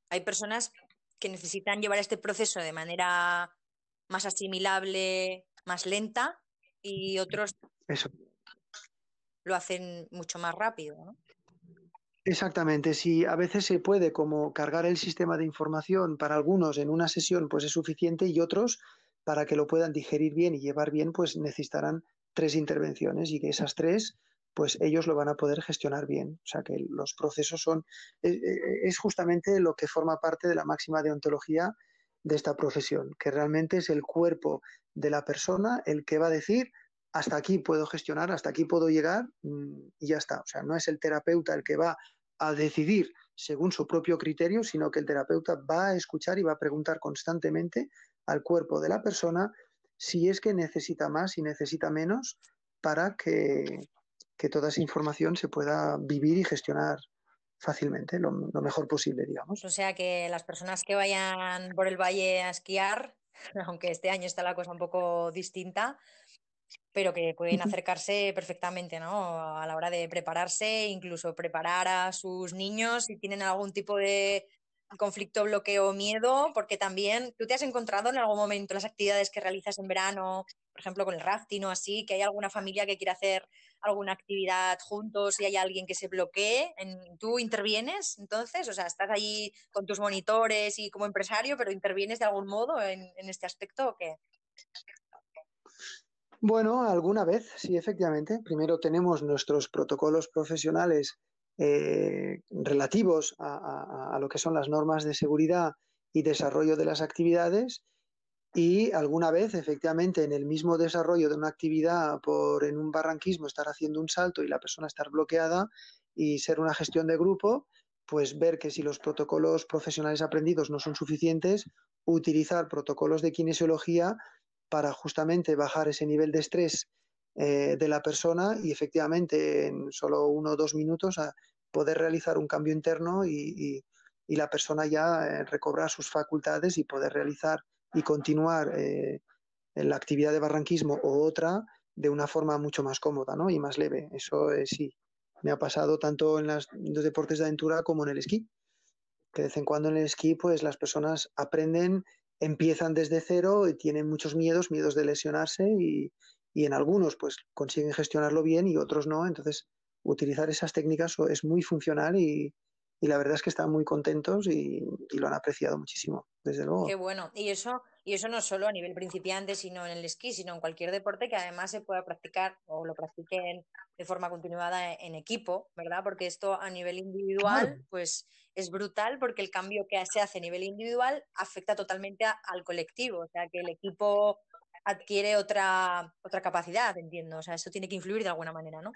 hay personas que necesitan llevar este proceso de manera más asimilable, más lenta, y otros lo hacen mucho más rápido. ¿no? Exactamente, si a veces se puede como cargar el sistema de información para algunos en una sesión pues es suficiente y otros para que lo puedan digerir bien y llevar bien pues necesitarán tres intervenciones y que esas tres pues ellos lo van a poder gestionar bien. O sea que los procesos son, es, e, es justamente lo que forma parte de la máxima deontología de esta profesión, que realmente es el cuerpo de la persona el que va a decir hasta aquí puedo gestionar, hasta aquí puedo llegar mm, y ya está. O sea, no es el terapeuta el que va a decidir según su propio criterio, sino que el terapeuta va a escuchar y va a preguntar constantemente al cuerpo de la persona si es que necesita más y necesita menos para que, que toda esa información se pueda vivir y gestionar fácilmente, lo, mejor posible, digamos. O sea que las personas que vayan por el valle a esquiar, [LAUGHS] aunque este año está la cosa un poco distinta, pero que pueden acercarse perfectamente, ¿no? A la hora de prepararse, incluso preparar a sus niños si tienen algún tipo de conflicto, bloqueo miedo, porque también tú te has encontrado en algún momento las actividades que realizas en verano, por ejemplo, con el rafting o así, que hay alguna familia que quiere hacer alguna actividad juntos y hay alguien que se bloquee, ¿tú intervienes entonces? O sea, estás allí con tus monitores y como empresario, pero intervienes de algún modo en, este aspecto o qué? Bueno, alguna vez, sí, efectivamente. Primero tenemos nuestros protocolos profesionales eh, relativos a, lo que son las normas de seguridad y desarrollo de las actividades y alguna vez, efectivamente, en el mismo desarrollo de una actividad por en un barranquismo estar haciendo un salto y la persona estar bloqueada y ser una gestión de grupo, pues ver que si los protocolos profesionales aprendidos no son suficientes, utilizar protocolos de kinesiología para justamente bajar ese nivel de estrés eh, de la persona y efectivamente en solo uno o dos minutos a poder realizar un cambio interno y, y la persona ya eh, recobrar sus facultades y poder realizar y continuar eh, en la actividad de barranquismo o otra de una forma mucho más cómoda ¿no? y más leve. Eso sí, me ha pasado tanto en, los deportes de aventura como en el esquí. Que de vez en cuando en el esquí, pues las personas aprenden, empiezan desde cero y tienen muchos miedos, miedos de lesionarse y, y en algunos pues consiguen gestionarlo bien y otros no. Entonces, utilizar esas técnicas es muy funcional y, y la verdad es que están muy contentos y, lo han apreciado muchísimo, desde luego. Qué bueno. Y eso Y eso no solo a nivel principiante, sino en el esquí, sino en cualquier deporte que además se pueda practicar o lo practiquen de forma continuada en equipo, ¿verdad? Porque esto a nivel individual, pues es brutal porque el cambio que se hace a nivel individual afecta totalmente al colectivo, o sea, que el equipo adquiere otra, otra capacidad, entiendo, o sea, eso tiene que influir de alguna manera, ¿no?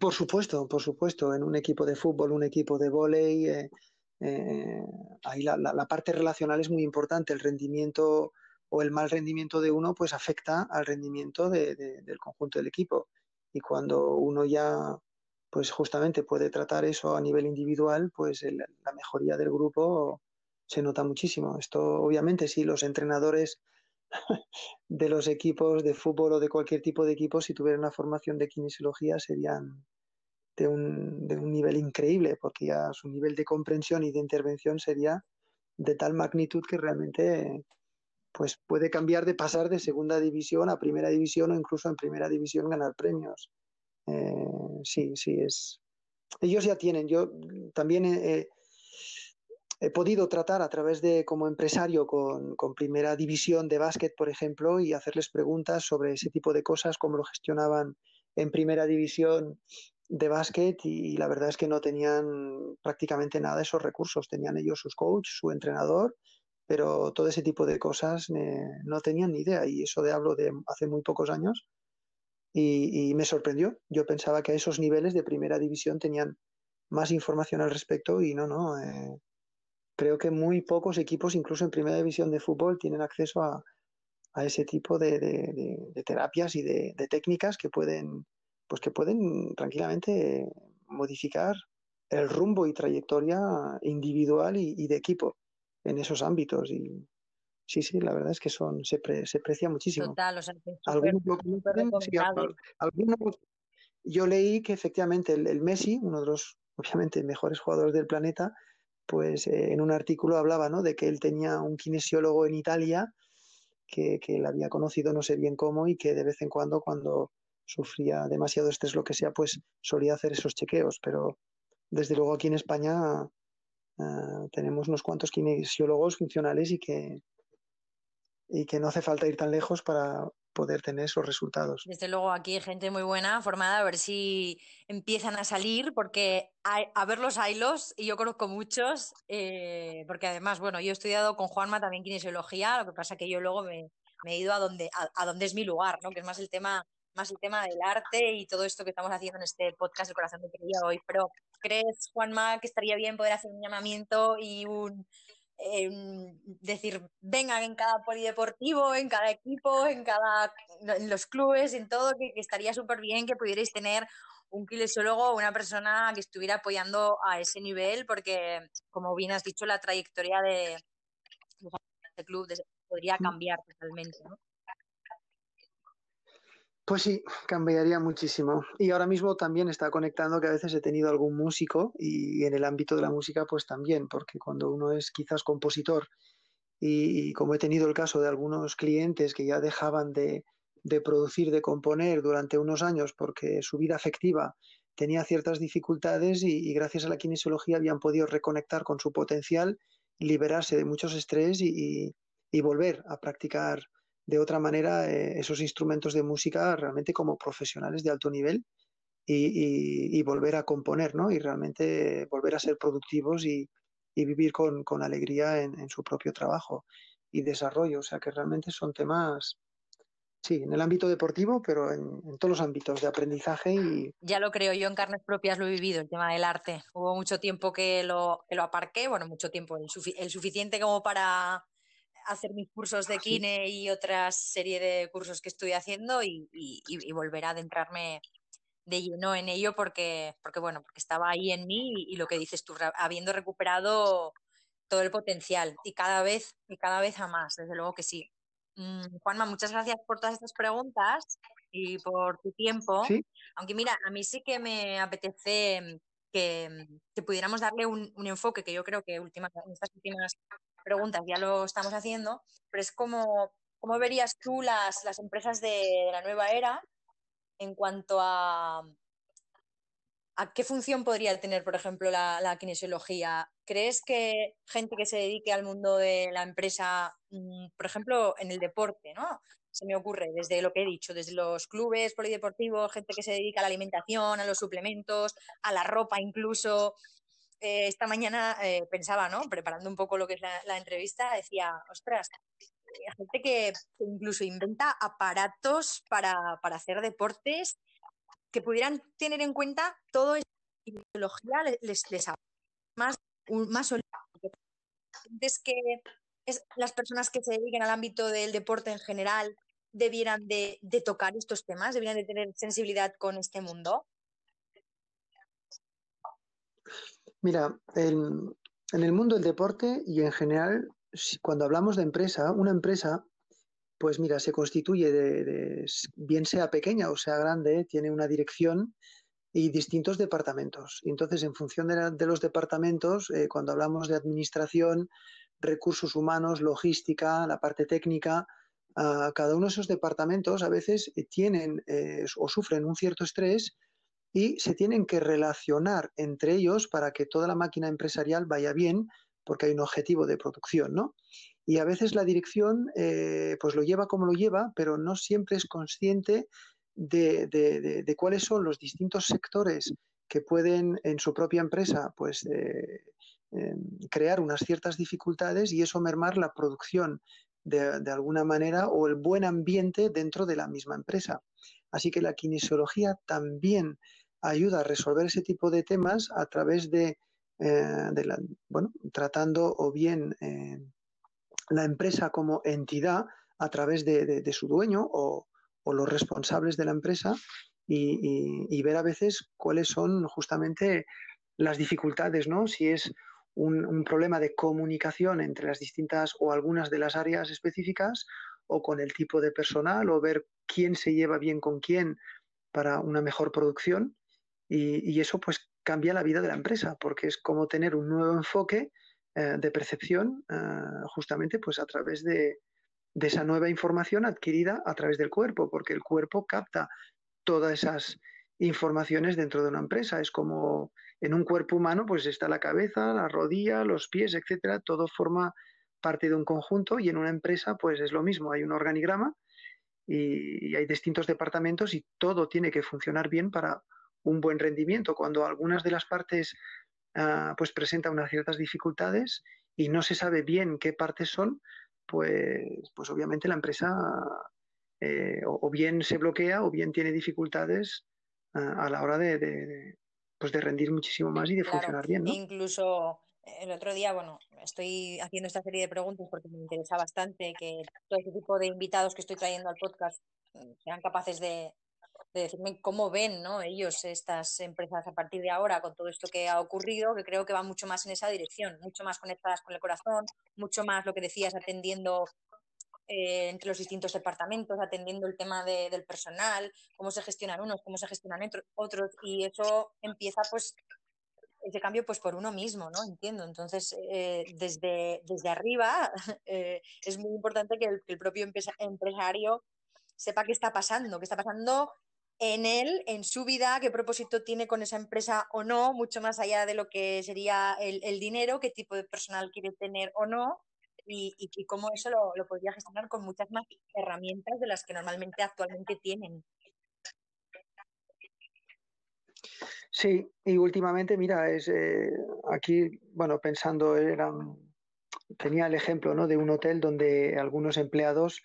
Por supuesto, por supuesto, en un equipo de fútbol, un equipo de vóley, eh, eh, ahí la, la, parte relacional es muy importante, el rendimiento o el mal rendimiento de uno pues afecta al rendimiento de, del conjunto del equipo y cuando uno ya pues justamente puede tratar eso a nivel individual, pues el, la mejoría del grupo se nota muchísimo. Esto obviamente si los entrenadores de los equipos de fútbol o de cualquier tipo de equipo, si tuvieran una formación de kinesiología, serían de un, de un nivel increíble, porque ya su nivel de comprensión y de intervención sería de tal magnitud que realmente pues puede cambiar de pasar de segunda división a primera división o incluso en primera división ganar premios. Eh, sí, sí, es. Ellos ya tienen. Yo también he, he podido tratar a través de como empresario con, con, primera división de básquet, por ejemplo, y hacerles preguntas sobre ese tipo de cosas, cómo lo gestionaban en primera división de básquet y, la verdad es que no tenían prácticamente nada de esos recursos. Tenían ellos sus coaches, su entrenador, pero todo ese tipo de cosas eh, no tenían ni idea y eso de hablo de hace muy pocos años y, y, me sorprendió. Yo pensaba que a esos niveles de primera división tenían más información al respecto y no, no. Eh, creo que muy pocos equipos, incluso en primera división de fútbol, tienen acceso a, a ese tipo de, de, de, de terapias y de, técnicas que pueden, pues que pueden tranquilamente modificar el rumbo y trayectoria individual y, y de equipo en esos ámbitos y sí, sí, la verdad es que son se, pre, se aprecia muchísimo. Total, o sea, algunos, sí, algunos, yo leí que efectivamente el, el, Messi, uno de los obviamente mejores jugadores del planeta, pues eh, en un artículo hablaba ¿no? de que él tenía un kinesiólogo en Italia que, que había conocido no sé bien cómo y que de vez en cuando cuando sufría demasiado estrés lo que sea pues solía hacer esos chequeos pero desde luego aquí en España Uh, tenemos unos cuantos kinesiólogos funcionales y que, y que no hace falta ir tan lejos para poder tener esos resultados. Desde luego aquí gente muy buena, formada, a ver si empiezan a salir, porque hay, a ver los hilos, y yo conozco muchos, eh, porque además, bueno, yo he estudiado con Juanma también kinesiología, lo que pasa que yo luego me, he ido a donde, a, a donde es mi lugar, ¿no? que es más el tema más el tema del arte y todo esto que estamos haciendo en este podcast del corazón de Quería hoy. Pero ¿crees, Juanma, que estaría bien poder hacer un llamamiento y un eh, decir, vengan en cada polideportivo, en cada equipo, en cada en los clubes, en todo, que, que estaría súper bien que pudierais tener un kinesiólogo, una persona que estuviera apoyando a ese nivel, porque, como bien has dicho, la trayectoria de, de club podría cambiar totalmente, ¿no? Pues sí, cambiaría muchísimo. Y ahora mismo también está conectando que a veces he tenido algún músico y en el ámbito de la música pues también, porque cuando uno es quizás compositor y, como he tenido el caso de algunos clientes que ya dejaban de, de, producir, de componer durante unos años porque su vida afectiva tenía ciertas dificultades y, gracias a la kinesiología habían podido reconectar con su potencial, liberarse de muchos estrés y volver a practicar de otra manera eh, esos instrumentos de música realmente como profesionales de alto nivel y, volver a componer, ¿no? Y realmente volver a ser productivos y, vivir con, alegría en, su propio trabajo y desarrollo. O sea que realmente son temas, sí, en el ámbito deportivo, pero en, todos los ámbitos de aprendizaje y... Ya lo creo, yo en carnes propias lo he vivido, el tema del arte. Hubo mucho tiempo que lo, que lo aparqué, bueno, mucho tiempo, el suficiente como para hacer mis cursos de kine y otra serie de cursos que estoy haciendo y, y, y, volver a adentrarme de lleno en ello porque, porque bueno, porque estaba ahí en mí y, y, lo que dices tú, habiendo recuperado todo el potencial y cada vez, y cada vez a más, desde luego que sí. Mm, Juanma, muchas gracias por todas estas preguntas y por tu tiempo. ¿Sí? Aunque mira, a mí sí que me apetece que, que pudiéramos darle un, un, enfoque que yo creo que última, en estas últimas preguntas ya lo estamos haciendo, pero es como, ¿cómo verías tú las, las empresas de, la nueva era en cuanto a ¿A qué función podría tener, por ejemplo, la, kinesiología? ¿Crees que gente que se dedique al mundo de la empresa, mm, por ejemplo, en el deporte, ¿no? Se me ocurre, desde lo que he dicho, desde los clubes polideportivos, gente que se dedica a la alimentación, a los suplementos, a la ropa incluso. Eh, esta mañana eh, pensaba, ¿no? Preparando un poco lo que es la, entrevista, decía, ostras, hay gente que, incluso inventa aparatos para, para hacer deportes que pudieran tener en cuenta todo esto ideología les, les, más, más es que es, las personas que se dediquen al ámbito del deporte en general debieran de, tocar estos temas, debieran de tener sensibilidad con este mundo? Mira, en, el mundo del deporte y en general, cuando hablamos de empresa, una empresa pues mira, se constituye de, bien sea pequeña o sea grande, tiene una dirección y distintos departamentos. Entonces, en función de, los departamentos, eh, cuando hablamos de administración, recursos humanos, logística, la parte técnica, cada uno de esos departamentos a veces eh, tienen eh, o sufren un cierto estrés y se tienen que relacionar entre ellos para que toda la máquina empresarial vaya bien, porque hay un objetivo de producción, ¿no? y a veces la dirección eh, pues lo lleva como lo lleva, pero no siempre es consciente de, cuáles son los distintos sectores que pueden en su propia empresa pues eh, em, crear unas ciertas dificultades y eso mermar la producción de, alguna manera o el buen ambiente dentro de la misma empresa. Así que la kinesiología también ayuda a resolver ese tipo de temas a través de, eh, bueno, tratando o bien la empresa como entidad a través de, su dueño o, los responsables de la empresa y, ver a veces cuáles son justamente las dificultades, ¿no? Si es un, problema de comunicación entre las distintas o algunas de las áreas específicas o con el tipo de personal o ver quién se lleva bien con quién para una mejor producción y, eso pues cambia la vida de la empresa porque es como tener un nuevo enfoque eh, de percepción eh, justamente pues a través de, esa nueva información adquirida a través del cuerpo, porque el cuerpo capta todas esas informaciones dentro de una empresa. Es como en un cuerpo humano pues está la cabeza, la rodilla, los pies, etcétera, todo forma parte de un conjunto y en una empresa pues es lo mismo, hay un organigrama y, hay distintos departamentos y todo tiene que funcionar bien para un buen rendimiento. Cuando algunas de las partes Ah, pues presenta unas ciertas dificultades y no se sabe bien qué partes son, pues, pues obviamente la empresa eh, o, bien se bloquea o bien tiene dificultades ah, a la hora de, pues de rendir muchísimo más y de funcionar bien. Incluso el otro día, bueno, estoy haciendo esta serie de preguntas porque me interesa bastante que todo este tipo de invitados que estoy trayendo al podcast mm, sean capaces de, de decirme cómo ven ¿no? ellos estas empresas a partir de ahora con todo esto que ha ocurrido, que creo que va mucho más en esa dirección, mucho más conectadas con el corazón, mucho más lo que decías, atendiendo eh, entre los distintos departamentos, atendiendo el tema del personal, cómo se gestionan unos, cómo se gestionan otros, y eso empieza pues ese cambio pues por uno mismo, ¿no? Entiendo. Entonces, eh, desde, desde arriba [LAUGHS] eh, es muy importante que el propio empresario sepa qué está pasando, qué está pasando en él, en su vida, qué propósito tiene con esa empresa o no, mucho más allá de lo que sería el, dinero, qué tipo de personal quiere tener o no, y, cómo eso lo, podría gestionar con muchas más herramientas de las que normalmente actualmente tienen. Sí, y últimamente, mira, es eh, aquí, bueno, pensando, tenía el ejemplo ¿no? de un hotel donde algunos empleados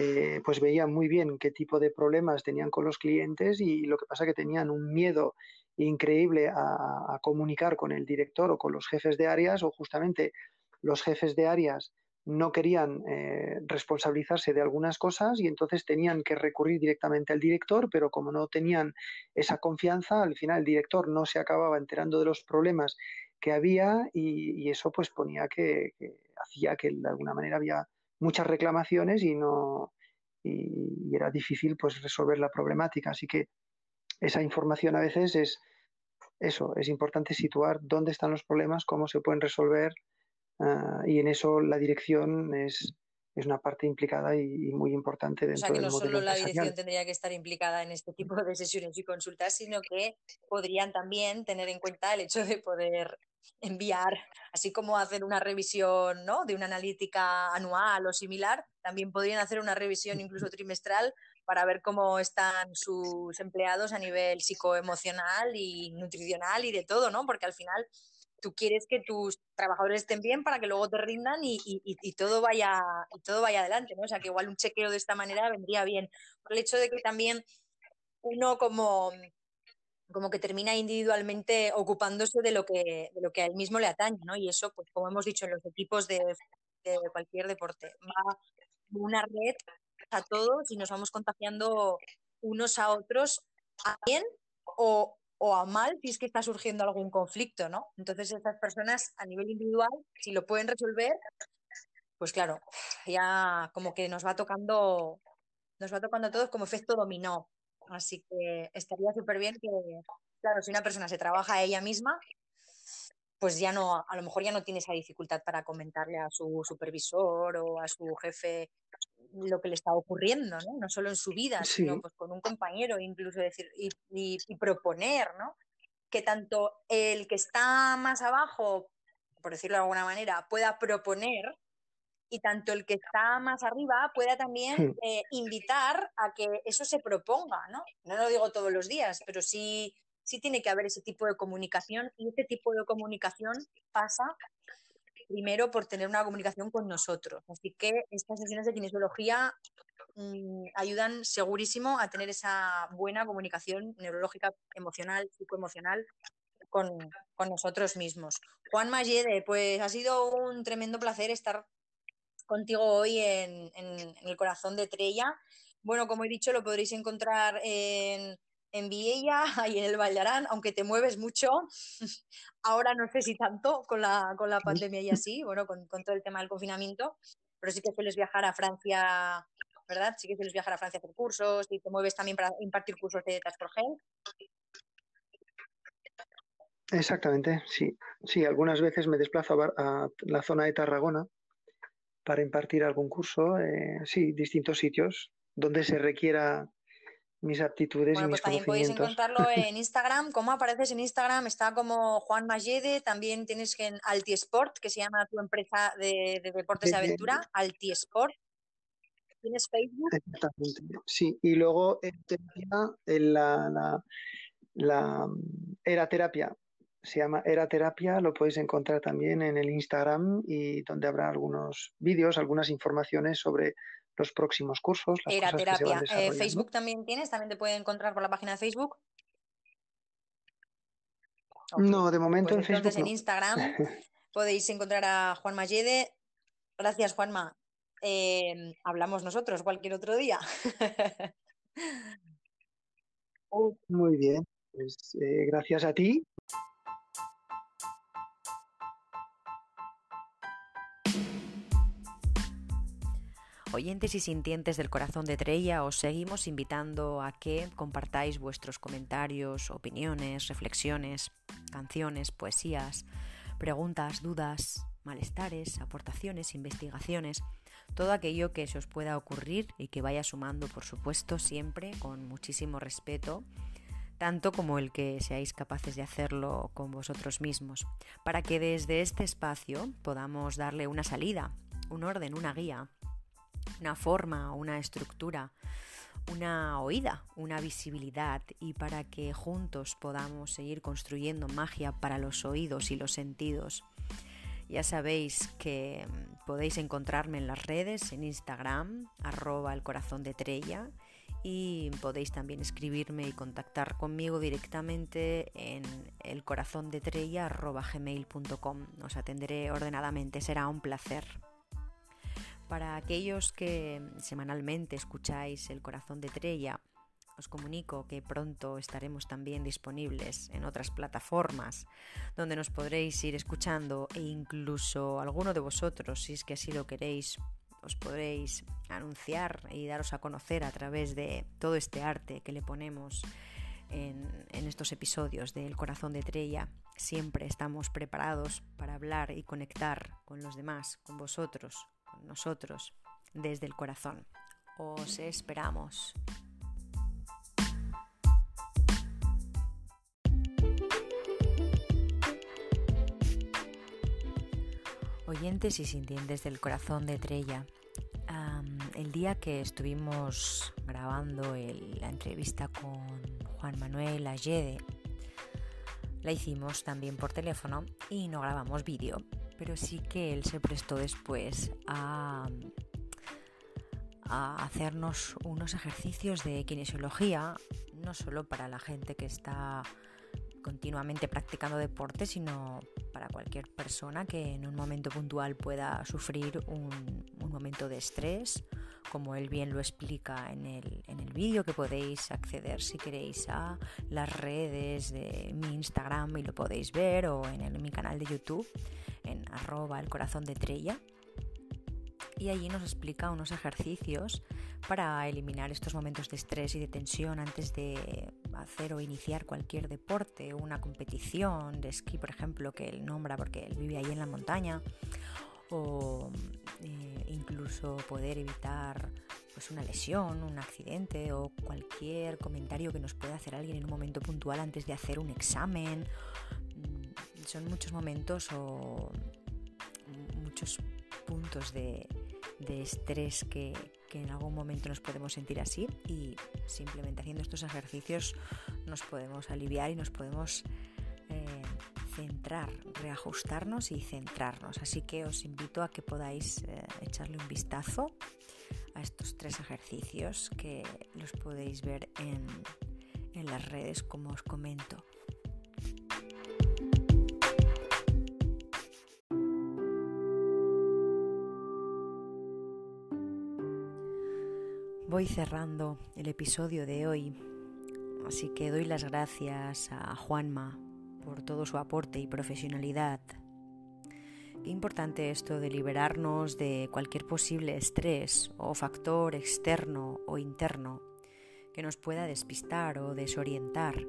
eh, pues veían muy bien qué tipo de problemas tenían con los clientes y lo que pasa que tenían un miedo increíble a, comunicar con el director o con los jefes de áreas o justamente los jefes de áreas no querían eh, responsabilizarse de algunas cosas y entonces tenían que recurrir directamente al director, pero como no tenían esa confianza, al final el director no se acababa enterando de los problemas que había y, eso pues ponía que, que, hacía que de alguna manera había muchas reclamaciones y no y, era difícil pues resolver la problemática. Así que esa información a veces es eso, es importante situar dónde están los problemas, cómo se pueden resolver ah, y en eso la dirección es, es una parte implicada y, muy importante dentro O sea, que no solo la dirección tendría que estar implicada en este tipo de sesiones y consultas, sino que podrían también tener en cuenta el hecho de poder enviar, así como hacer una revisión ¿no? de una analítica anual o similar, también podrían hacer una revisión incluso trimestral para ver cómo están sus empleados a nivel psicoemocional y nutricional y de todo, ¿no? Porque al final tú quieres que tus trabajadores estén bien para que luego te rindan y, todo vaya y todo vaya adelante, ¿no? O sea, que igual un chequeo de esta manera vendría bien. Por el hecho de que también uno como, como que termina individualmente ocupándose de lo que de lo que a él mismo le atañe, ¿no? Y eso, pues como hemos dicho en los equipos de, cualquier deporte, va una red a todos y nos vamos contagiando unos a otros a bien o, o a mal si es que está surgiendo algún conflicto, ¿no? Entonces estas personas a nivel individual, si lo pueden resolver, pues claro, ya como que nos va tocando, nos va tocando a todos como efecto dominó. Así que estaría súper bien que, claro, si una persona se trabaja a ella misma, pues ya no, a lo mejor ya no tiene esa dificultad para comentarle a su supervisor o a su jefe lo que le está ocurriendo, ¿no? No solo en su vida, sino pues con un compañero, incluso decir, y, y, proponer, ¿no? Que tanto el que está más abajo, por decirlo de alguna manera, pueda proponer y tanto el que está más arriba pueda también eh, invitar a que eso se proponga, ¿no? No lo digo todos los días, pero sí, sí tiene que haber ese tipo de comunicación y ese tipo de comunicación pasa primero por tener una comunicación con nosotros. Así que estas sesiones de kinesiología mm, ayudan segurísimo a tener esa buena comunicación neurológica, emocional, psicoemocional con, con nosotros mismos. Juan Mayede, pues ha sido un tremendo placer estar contigo hoy en, en el corazón de Trella. Bueno, como he dicho, lo podréis encontrar en, en Viella [LAUGHS] y en el Vallarán, aunque te mueves mucho, [LAUGHS] ahora no sé si tanto con la, con la pandemia y [LAUGHS] así, bueno, con, con, todo el tema del confinamiento, pero sí que sueles viajar a Francia, ¿verdad? Sí que sueles viajar a Francia a hacer cursos y te mueves también para impartir cursos de Gel. Exactamente, sí. Sí, algunas veces me desplazo a, la zona de Tarragona para impartir algún curso, eh, sí, distintos sitios donde se requiera mis aptitudes bueno, y pues también podéis encontrarlo [LAUGHS] en Instagram. ¿Cómo apareces en Instagram? Está como Juan Mayede. También tienes que en Altiesport, que se llama tu empresa de, deportes de aventura, Altiesport. ¿Tienes Facebook? Exactamente, sí. Y luego en terapia, en la, la, la era terapia, se llama Era Terapia, lo podéis encontrar también en el Instagram y donde habrá algunos vídeos, algunas informaciones sobre los próximos cursos. Era terapia. Eh, ¿Facebook también tienes? ¿También te pueden encontrar por la página de Facebook? No, de momento pues en entonces Facebook. en Instagram [LAUGHS] podéis encontrar a Juan Mayede. Gracias, Juanma. Em, hablamos nosotros cualquier otro día. [LAUGHS] Muy bien. Pues, eh, gracias a ti Oyentes y sintientes del corazón de Trella, os seguimos invitando a que compartáis vuestros comentarios, opiniones, reflexiones, canciones, poesías, preguntas, dudas, malestares, aportaciones, investigaciones, todo aquello que se os pueda ocurrir y que vaya sumando, por supuesto, siempre con muchísimo respeto, tanto como el que seáis capaces de hacerlo con vosotros mismos, para que desde este espacio podamos darle una salida, un orden, una guía una forma, una estructura, una oída, una visibilidad y para que juntos podamos seguir construyendo magia para los oídos y los sentidos. Ya sabéis que mm, podéis encontrarme en las redes, en Instagram, arroba el corazón de Trella, y podéis también escribirme y contactar conmigo directamente en el corazón de gmail.com. Os atenderé ordenadamente, será un placer. Para aquellos que semanalmente escucháis El Corazón de Trella, os comunico que pronto estaremos también disponibles en otras plataformas donde nos podréis ir escuchando e incluso alguno de vosotros, si es que así lo queréis, os podréis anunciar y daros a conocer a través de todo este arte que le ponemos en, estos episodios de El Corazón de Trella. Siempre estamos preparados para hablar y conectar con los demás, con vosotros, nosotros. desde el corazón. Os esperamos. Oyentes y sintientes del corazón de Trella, el día que estuvimos grabando la entrevista con Juan Manuel Allede, la hicimos también por teléfono y no grabamos vídeo, pero sí que él se prestó después a, hacernos unos ejercicios de kinesiología, no solo para la gente que está continuamente practicando deporte, sino para cualquier persona que en un momento puntual pueda sufrir un, momento de estrés, como él bien lo explica en el, en el vídeo, que podéis acceder si queréis a las redes de mi Instagram y lo podéis ver, o en, mi canal de YouTube, en arroba el corazón de Trella y allí nos explica unos ejercicios para eliminar estos momentos de estrés y de tensión antes de hacer o iniciar cualquier deporte, una competición de esquí, por ejemplo, que él nombra porque él vive ahí en la montaña, o eh, incluso poder evitar pues una lesión, un accidente o cualquier comentario que nos pueda hacer alguien en un momento puntual antes de hacer un examen. Son muchos momentos o muchos puntos de, de estrés que, en algún momento nos podemos sentir así y simplemente haciendo estos ejercicios nos podemos aliviar y nos podemos eh, centrar, reajustarnos y centrarnos. Así que os invito a que podáis eh, echarle un vistazo a estos tres ejercicios que los podéis ver en, en las redes como os comento. Voy cerrando el episodio de hoy, así que doy las gracias a Juanma por todo su aporte y profesionalidad. Qué importante esto de liberarnos de cualquier posible estrés o factor externo o interno que nos pueda despistar o desorientar.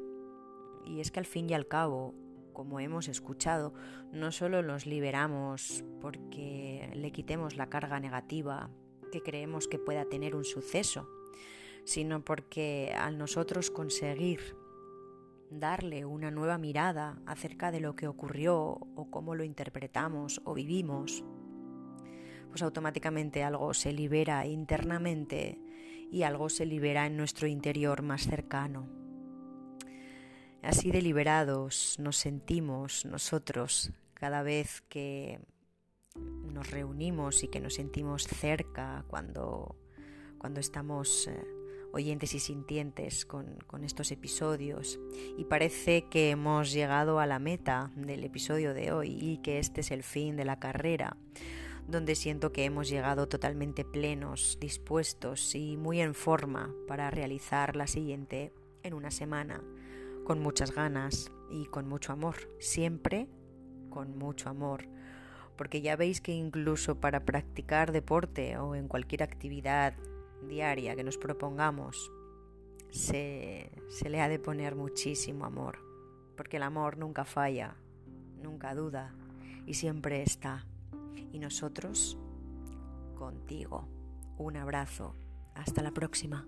Y es que al fin y al cabo, como hemos escuchado, no solo nos liberamos porque le quitemos la carga negativa que creemos que pueda tener un suceso, sino porque al nosotros conseguir darle una nueva mirada acerca de lo que ocurrió o cómo lo interpretamos o vivimos, pues automáticamente algo se libera internamente y algo se libera en nuestro interior más cercano. Así de liberados nos sentimos nosotros cada vez que nos reunimos y que nos sentimos cerca cuando, cuando estamos eh, oyentes y sintientes con, con, estos episodios. Y parece que hemos llegado a la meta del episodio de hoy y que este es el fin de la carrera, donde siento que hemos llegado totalmente plenos, dispuestos y muy en forma para realizar la siguiente en una semana, con muchas ganas y con mucho amor, siempre con mucho amor porque ya veis que incluso para practicar deporte o en cualquier actividad diaria que nos propongamos, se, le ha de poner muchísimo amor, porque el amor nunca falla, nunca duda y siempre está. Y nosotros contigo. Un abrazo. Hasta la próxima.